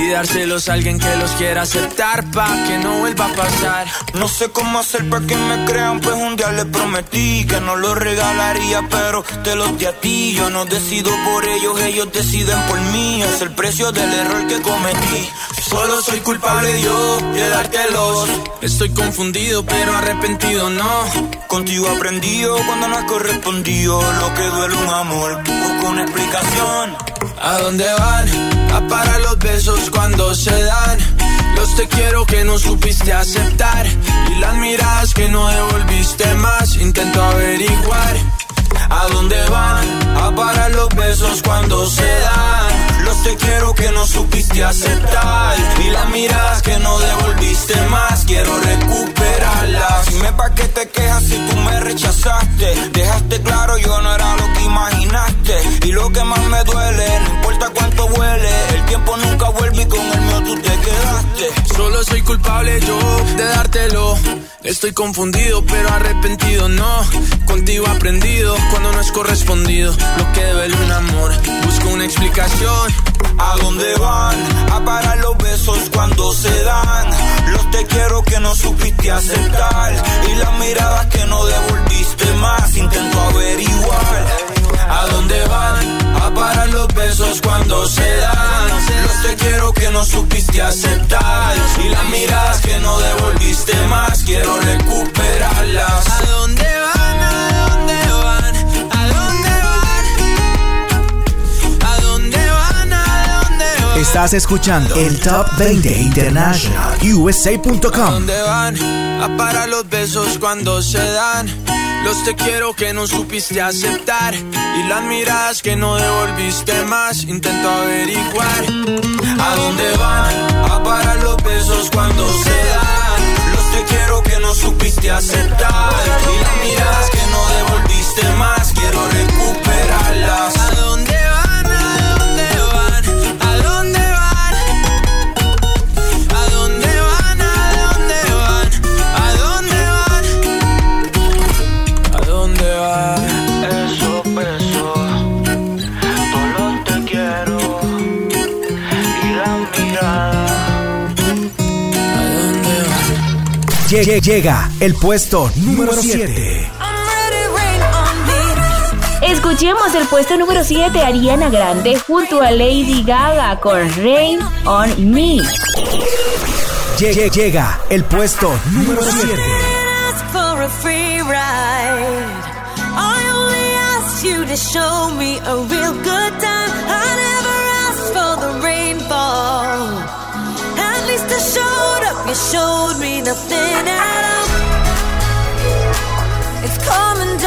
y dárselos a alguien que los quiera aceptar pa' que no vuelva a pasar. No sé cómo hacer para que me crean, pues un día les prometí que no los regalaría, pero te los di a ti. Yo no decido por ellos, ellos deciden por mí. Es el precio del error que cometí. Solo soy culpable yo de dártelos. Estoy confundido, pero arrepentido no. Contigo aprendido cuando no has correspondido. Lo que duele un amor, busco una explicación. ¿A dónde van? A parar los besos cuando se dan. Los te quiero que no supiste aceptar. Y las miradas que no devolviste más. Intento averiguar. ¿A dónde van? A parar los besos cuando se dan. Los te quiero que no supiste aceptar. Y las miradas que no devolviste más. Quiero recuperarlas. Dime pa' qué te quejas si tú me rechazaste. Dejaste claro yo no era lo que imaginaste. Y lo que más me duele, no importa cuánto huele. El tiempo nunca vuelve y con el mío tú te quedaste. Solo soy culpable yo de dártelo. Estoy confundido, pero arrepentido no. Contigo aprendido cuando no es correspondido. Lo que duele un amor, busco una explicación. ¿A dónde van? A parar los besos cuando se dan. Los te quiero que no supiste aceptar. Y las miradas que no devolviste más. Intento averiguar. ¿A dónde van? A parar los besos cuando se dan. Los te quiero que no supiste aceptar. Y las miradas que no devolviste más. Quiero recuperarlas. ¿A dónde van? Estás escuchando el Top 20 International ¿A USA.com. dónde van? A parar los besos cuando se dan. Los te quiero que no supiste aceptar. Y las miradas que no devolviste más. Intento averiguar. ¿A dónde van? A parar los besos cuando se dan. Los te quiero que no supiste aceptar. Y las miradas que no devolviste más. Quiero recuperarlas. Van? Lle- Llega el puesto número 7. Escuchemos el puesto número 7 Ariana Grande junto a Lady Gaga con Rain on Me. Lle- Llega el puesto número 7. ask for a free ride. I only asked you to show me a real nothing at all. It's coming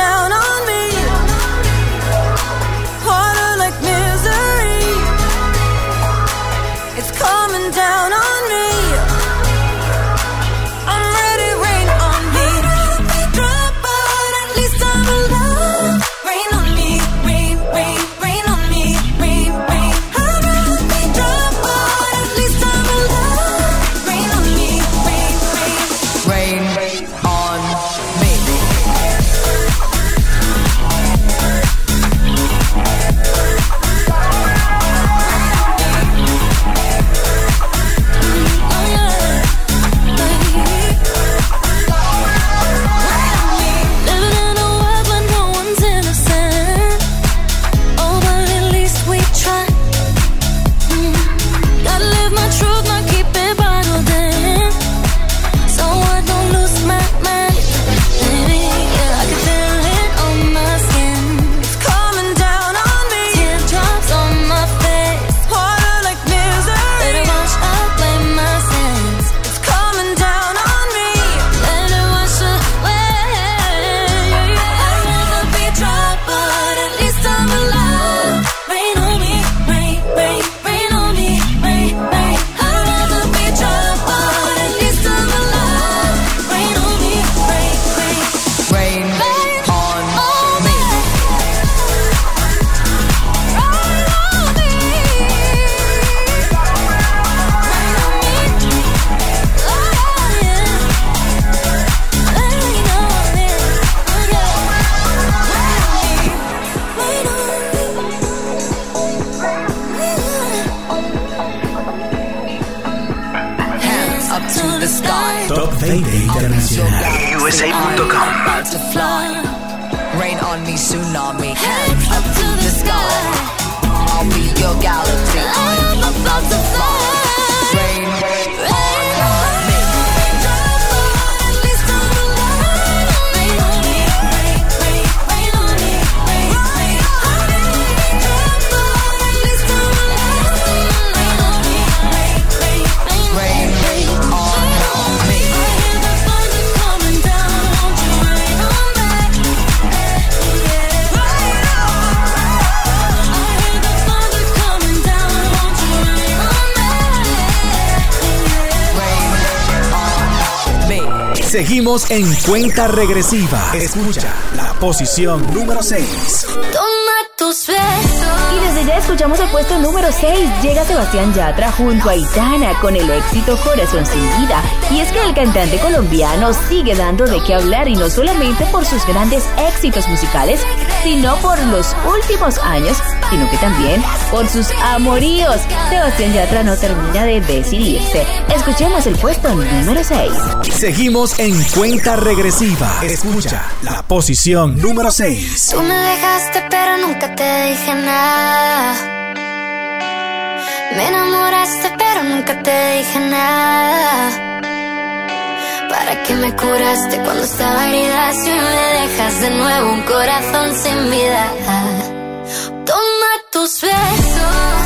En cuenta regresiva. Escucha la posición número 6. Toma tus besos. Y desde ya escuchamos el puesto número 6. Llega Sebastián Yatra junto a Itana con el éxito Corazón sin vida. Y es que el cantante colombiano sigue dando de qué hablar y no solamente por sus grandes éxitos musicales, sino por los últimos años, sino que también por sus amoríos. Sebastián Yatra no termina de decidirse. Escuchemos el puesto número 6. Seguimos en cuenta regresiva. Escucha la posición número 6. Tú me dejaste pero nunca te dije nada. Me enamoraste pero nunca te dije nada. ¿Para qué me curaste cuando estaba herida si me dejas de nuevo un corazón sin vida? Toma tus besos,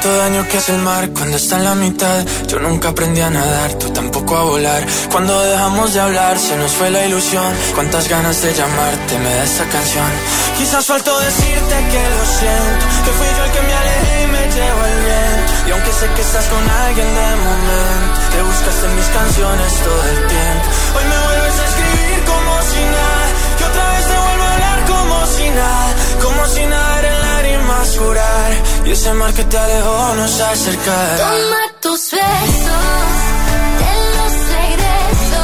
Tanto daño que hace el mar cuando está en la mitad. Yo nunca aprendí a nadar, tú tampoco a volar. Cuando dejamos de hablar, se nos fue la ilusión. Cuántas ganas de llamarte me da esta canción. Quizás faltó decirte que lo siento, que fui yo el que me alejé y me llevo el viento. Y aunque sé que estás con alguien de momento, te buscaste en mis canciones todo el tiempo. Hoy me vuelves a escribir como si nada, que otra vez te vuelvo a hablar como si nada, como si nada Y ese mar que te alejó nos acercará. Toma tus besos, te los regreso.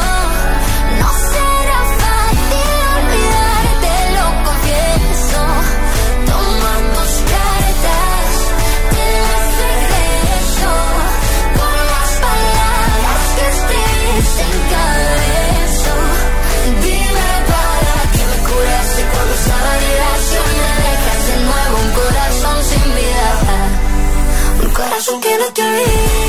No será fácil olvidarte, lo confieso. Toma tus cartas, te las regreso. Con las palabras que escribiste en cada beso. Dime para qué me curaste cuando estaba Un corazón que no te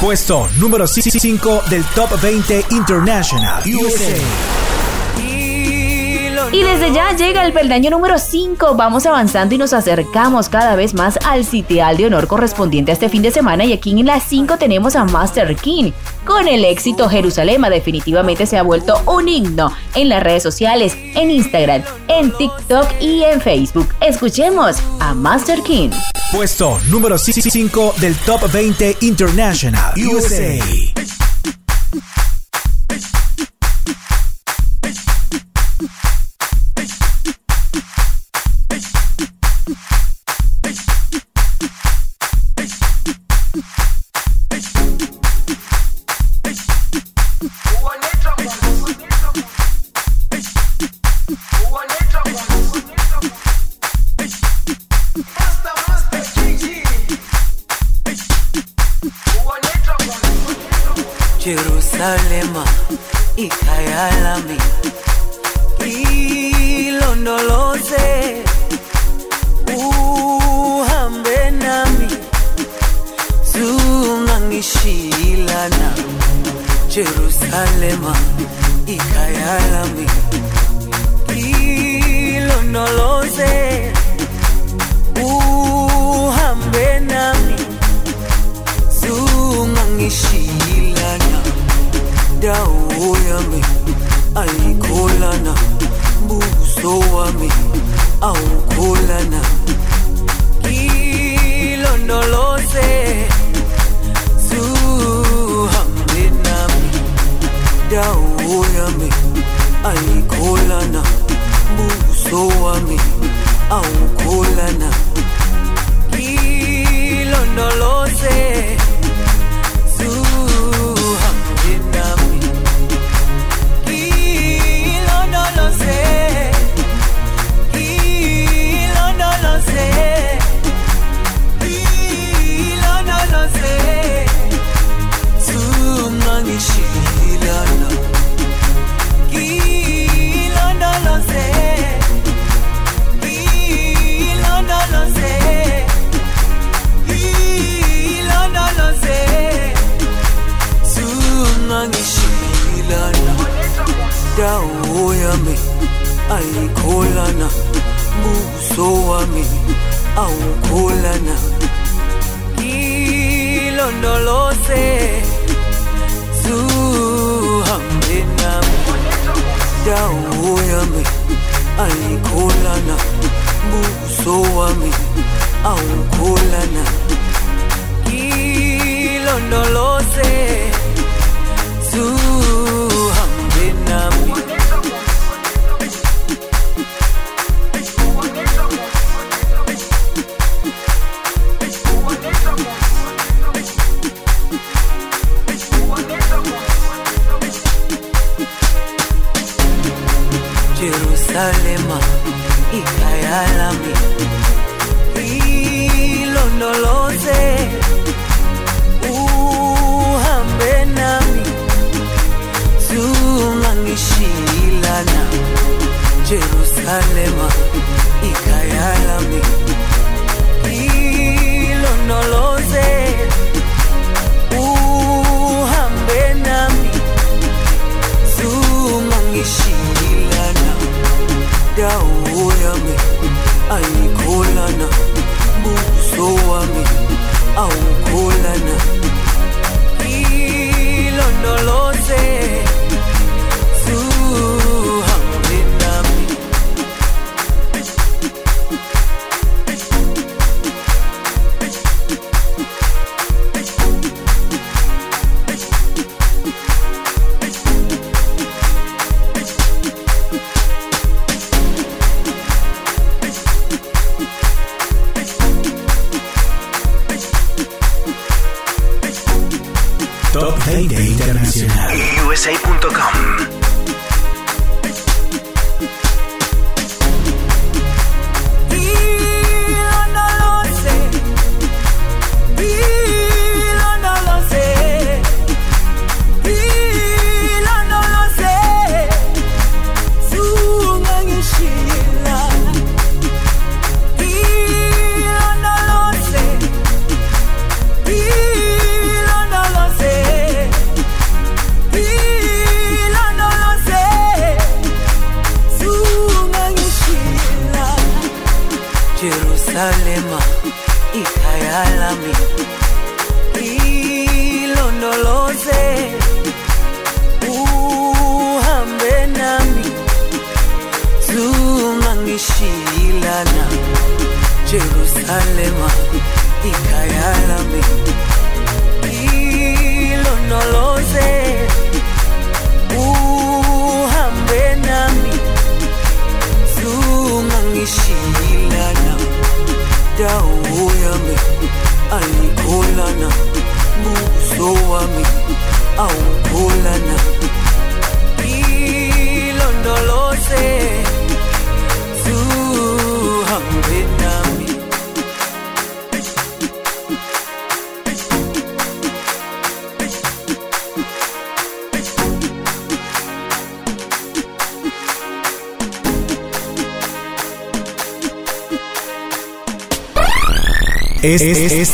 Puesto número 5 del Top 20 International. USA. Y desde ya llega el peldaño número 5. Vamos avanzando y nos acercamos cada vez más al sitial de honor correspondiente a este fin de semana. Y aquí en la 5 tenemos a Master King. Con el éxito Jerusalema definitivamente se ha vuelto un himno en las redes sociales, en Instagram, en TikTok y en Facebook. Escuchemos a Master King. Puesto número 5 del Top 20 International. USA.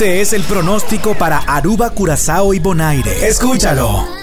Este, es el pronóstico para Aruba, Curazao y Bonaire. Escúchalo.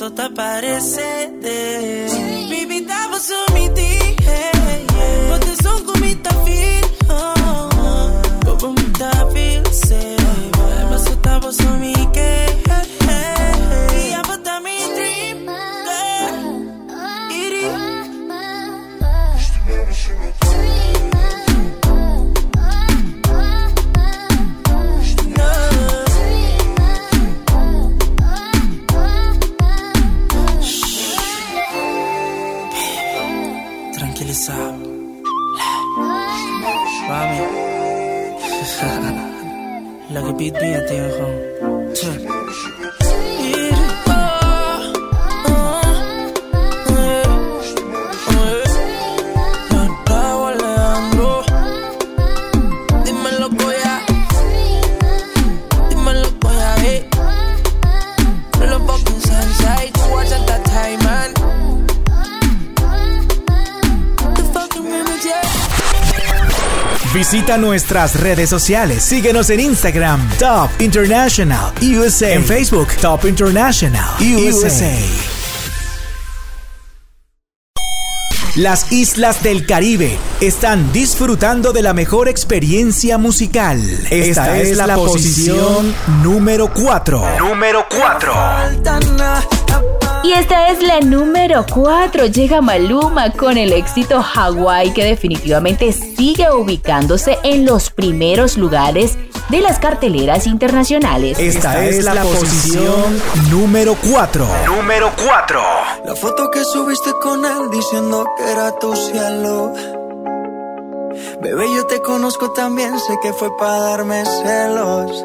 Girl. Tava só tá nuestras redes sociales. Síguenos en Instagram, Top International USA. En Facebook, Top International USA. Las islas del Caribe están disfrutando de la mejor experiencia musical. Esta, es, la, posición número 4. Número 4. Y esta es la número 4. Llega Maluma con el éxito Hawaii que definitivamente sigue ubicándose en los primeros lugares de las carteleras internacionales. Esta es la posición número 4. Número 4. La foto que subiste con él diciendo que era tu cielo. Bebé, yo te conozco también, sé que fue para darme celos.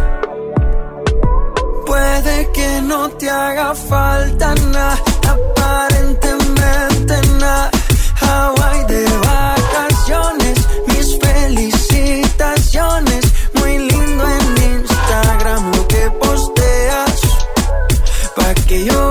Puede que no te haga falta nada, aparentemente nada. Hawaii de vacaciones, mis felicitaciones. Muy lindo en Instagram lo que posteas. Pa' que yo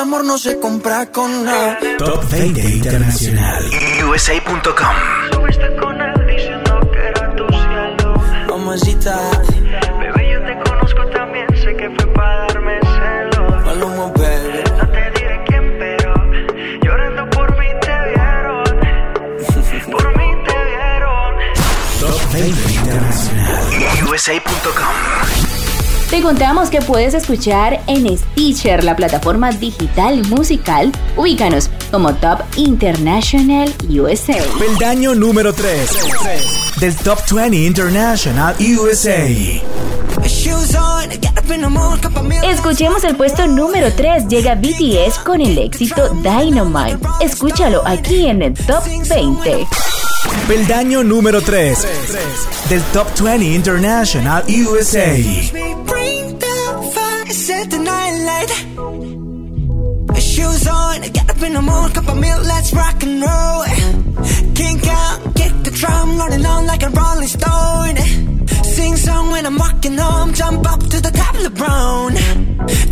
amor no se compra con nada. Top 20 Internacional. USA.com. Mamacita. Bebé, yo te conozco también, sé que fue para darme celos. Maluma, baby. No te diré quién, pero llorando por mí te vieron. Por mí te vieron. Top 20 Internacional. USA.com. Te contamos que puedes escuchar en Stitcher, la plataforma digital musical. Ubícanos como Top International USA. Peldaño número 3 del Top 20 International USA. Escuchemos el puesto número 3. Llega BTS con el éxito Dynamite. Escúchalo aquí en el Top 20. Peldaño número 3 del Top 20 International USA. Shoes on, get up in the morning, cup of milk, let's rock and roll. Kink out, kick the drum, rolling on like a rolling stone. Sing song when I'm walking home, jump up to the top of the brown.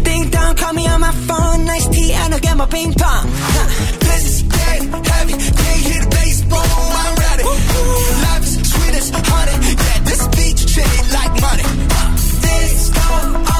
Ding dong, call me on my phone, nice tea, and I'll get my ping pong. Huh. This is heavy, can't hear the bass. Life is sweet honey, yeah, this beat treated like money. Uh, this go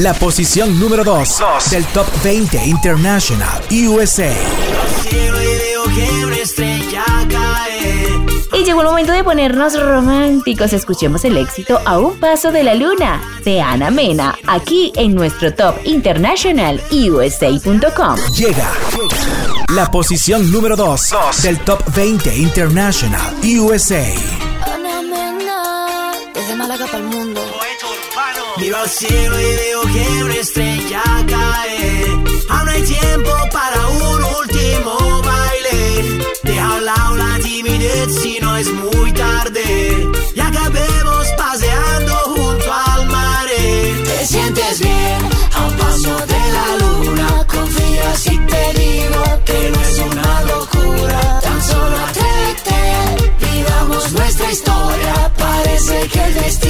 La posición número 2 del Top 20 International USA. Y llegó el momento de ponernos románticos. Escuchemos el éxito A un paso de la luna de Ana Mena, aquí en nuestro Top International USA.com. Llega la posición número 2 del Top 20 International USA. Al cielo y veo que una estrella cae. Aún hay tiempo para un último baile. Deja a un lado la timidez si no es muy tarde. Y acabemos paseando junto al mar. Te sientes bien a un paso de la luna. Confía si te digo que no es una locura. Tan solo atrévete, vivamos nuestra historia. Parece que el destino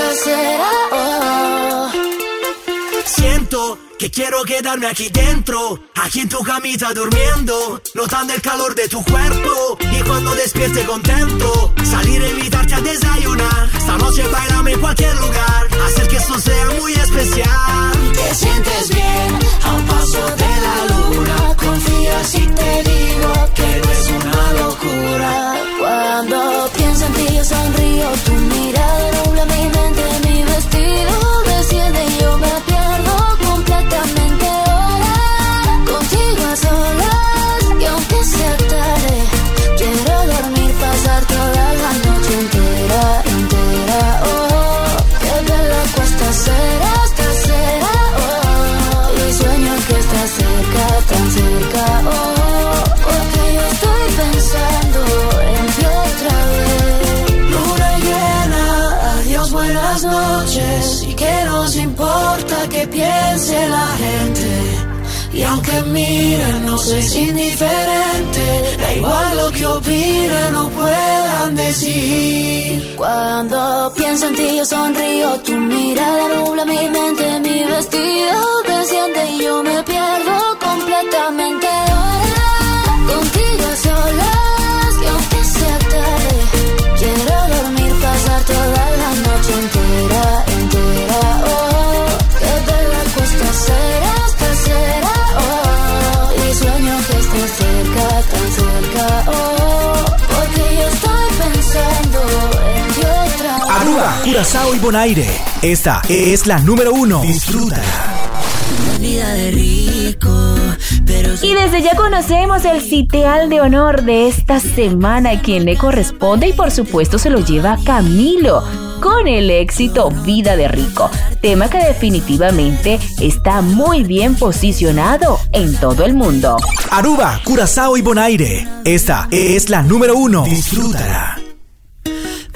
quiero quedarme aquí dentro, aquí en tu camita durmiendo, notando el calor de tu cuerpo y cuando despierte contento, salir a invitarte a desayunar. Esta noche bailame aunque miren, no es indiferente. Da igual lo que opinen o puedan decir. Cuando pienso en ti yo sonrío, tu mirada nubla mi mente, mi vestido desciende y yo me pierdo completamente ahora. Contigo a Curazao y Bonaire. Esta es la número uno. Disfruta. Vida de rico, pero Y desde ya conocemos el sitial de honor de esta semana, a quien le corresponde y por supuesto se lo lleva Camilo con el éxito Vida de Rico, tema que definitivamente está muy bien posicionado en todo el mundo. Aruba, Curazao y Bonaire. Esta es la número uno. Disfrútala.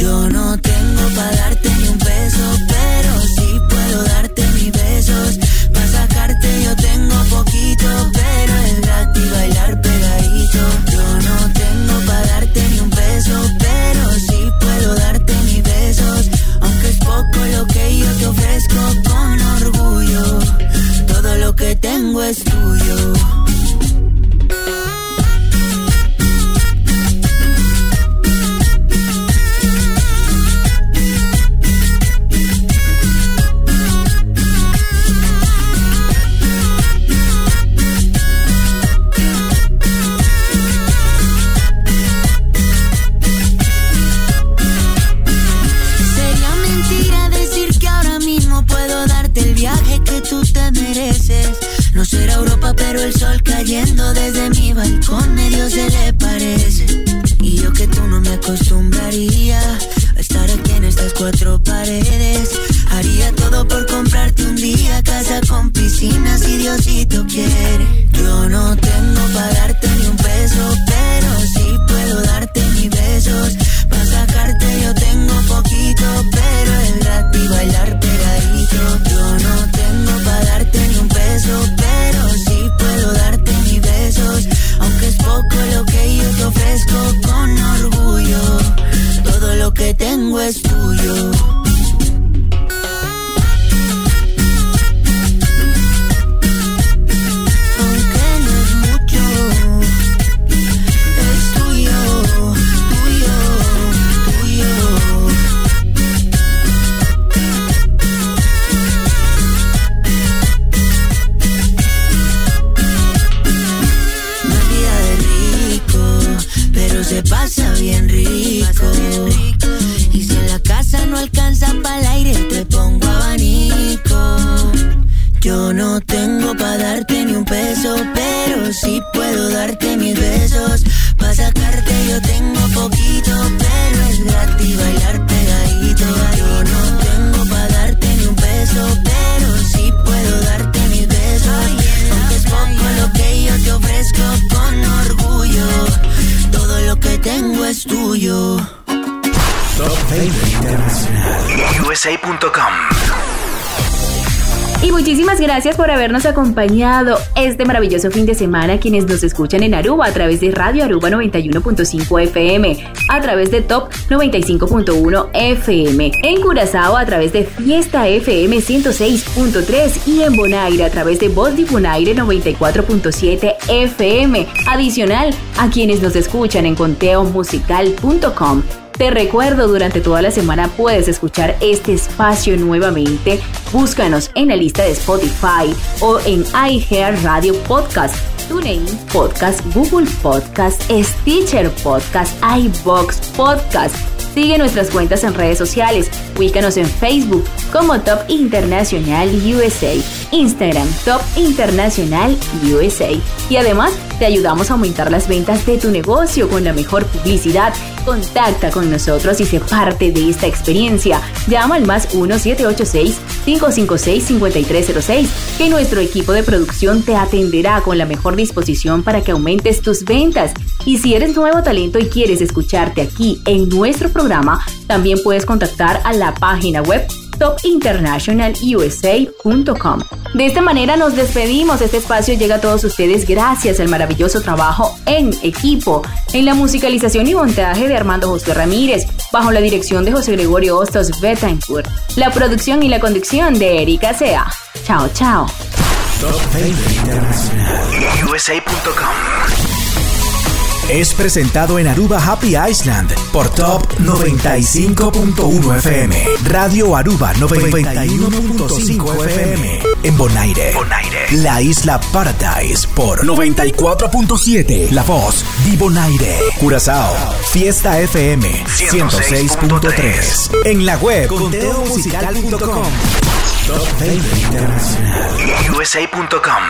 Yo no tengo para darte ni un peso, pero sí puedo darte mis besos. Para sacarte yo tengo poquito, pero es gratis bailar pegadito. Yo no tengo para darte ni un peso, pero sí puedo darte mis besos. Aunque es poco lo que yo te ofrezco con orgullo. Todo lo que tengo es tuyo. Tú te mereces. No será Europa, pero el sol cayendo desde mi balcón medio se le parece. Y yo que tú no me acostumbraría a estar aquí en estas cuatro paredes. Haría todo por comprarte un día casa con piscina si Diosito quiere. Acompañado este maravilloso fin de semana quienes nos escuchan en Aruba a través de Radio Aruba 91.5 FM, a través de Top 95.1 FM, en Curazao a través de Fiesta FM 106.3 y en Bonaire a través de Voz de Bonaire 94.7 FM. Adicional a quienes nos escuchan en conteomusical.com. Te recuerdo, durante toda la semana puedes escuchar este espacio nuevamente. Búscanos en la lista de Spotify o en iHeart Radio Podcast, TuneIn Podcast, Google Podcast, Stitcher Podcast, iBox Podcast. Sigue nuestras cuentas en redes sociales. Ubícanos en Facebook como Top Internacional USA, Instagram Top Internacional USA. Y además te ayudamos a aumentar las ventas de tu negocio con la mejor publicidad. Contacta con nosotros y sé parte de esta experiencia. Llama al más 1-786-556-5306 que nuestro equipo de producción te atenderá con la mejor disposición para que aumentes tus ventas. Y si eres nuevo talento y quieres escucharte aquí en nuestro programa, también puedes contactar a la página web topinternationalusa.com. De esta manera nos despedimos. Este espacio llega a todos ustedes gracias al maravilloso trabajo en equipo, en la musicalización y montaje de Armando José Ramírez, bajo la dirección de José Gregorio Hostos Betancourt, la producción y la conducción de Erika Sea. Chao, chao. Top 20 Internacional. USA.com. Es presentado en Aruba Happy Island por Top 95.1 FM. Radio Aruba 91.5 FM. En Bonaire. La isla Paradise por 94.7. La voz de Bonaire. Curazao. Fiesta FM 106.3. En la web conteomusical.com. Top 20 Internacional. USA.com.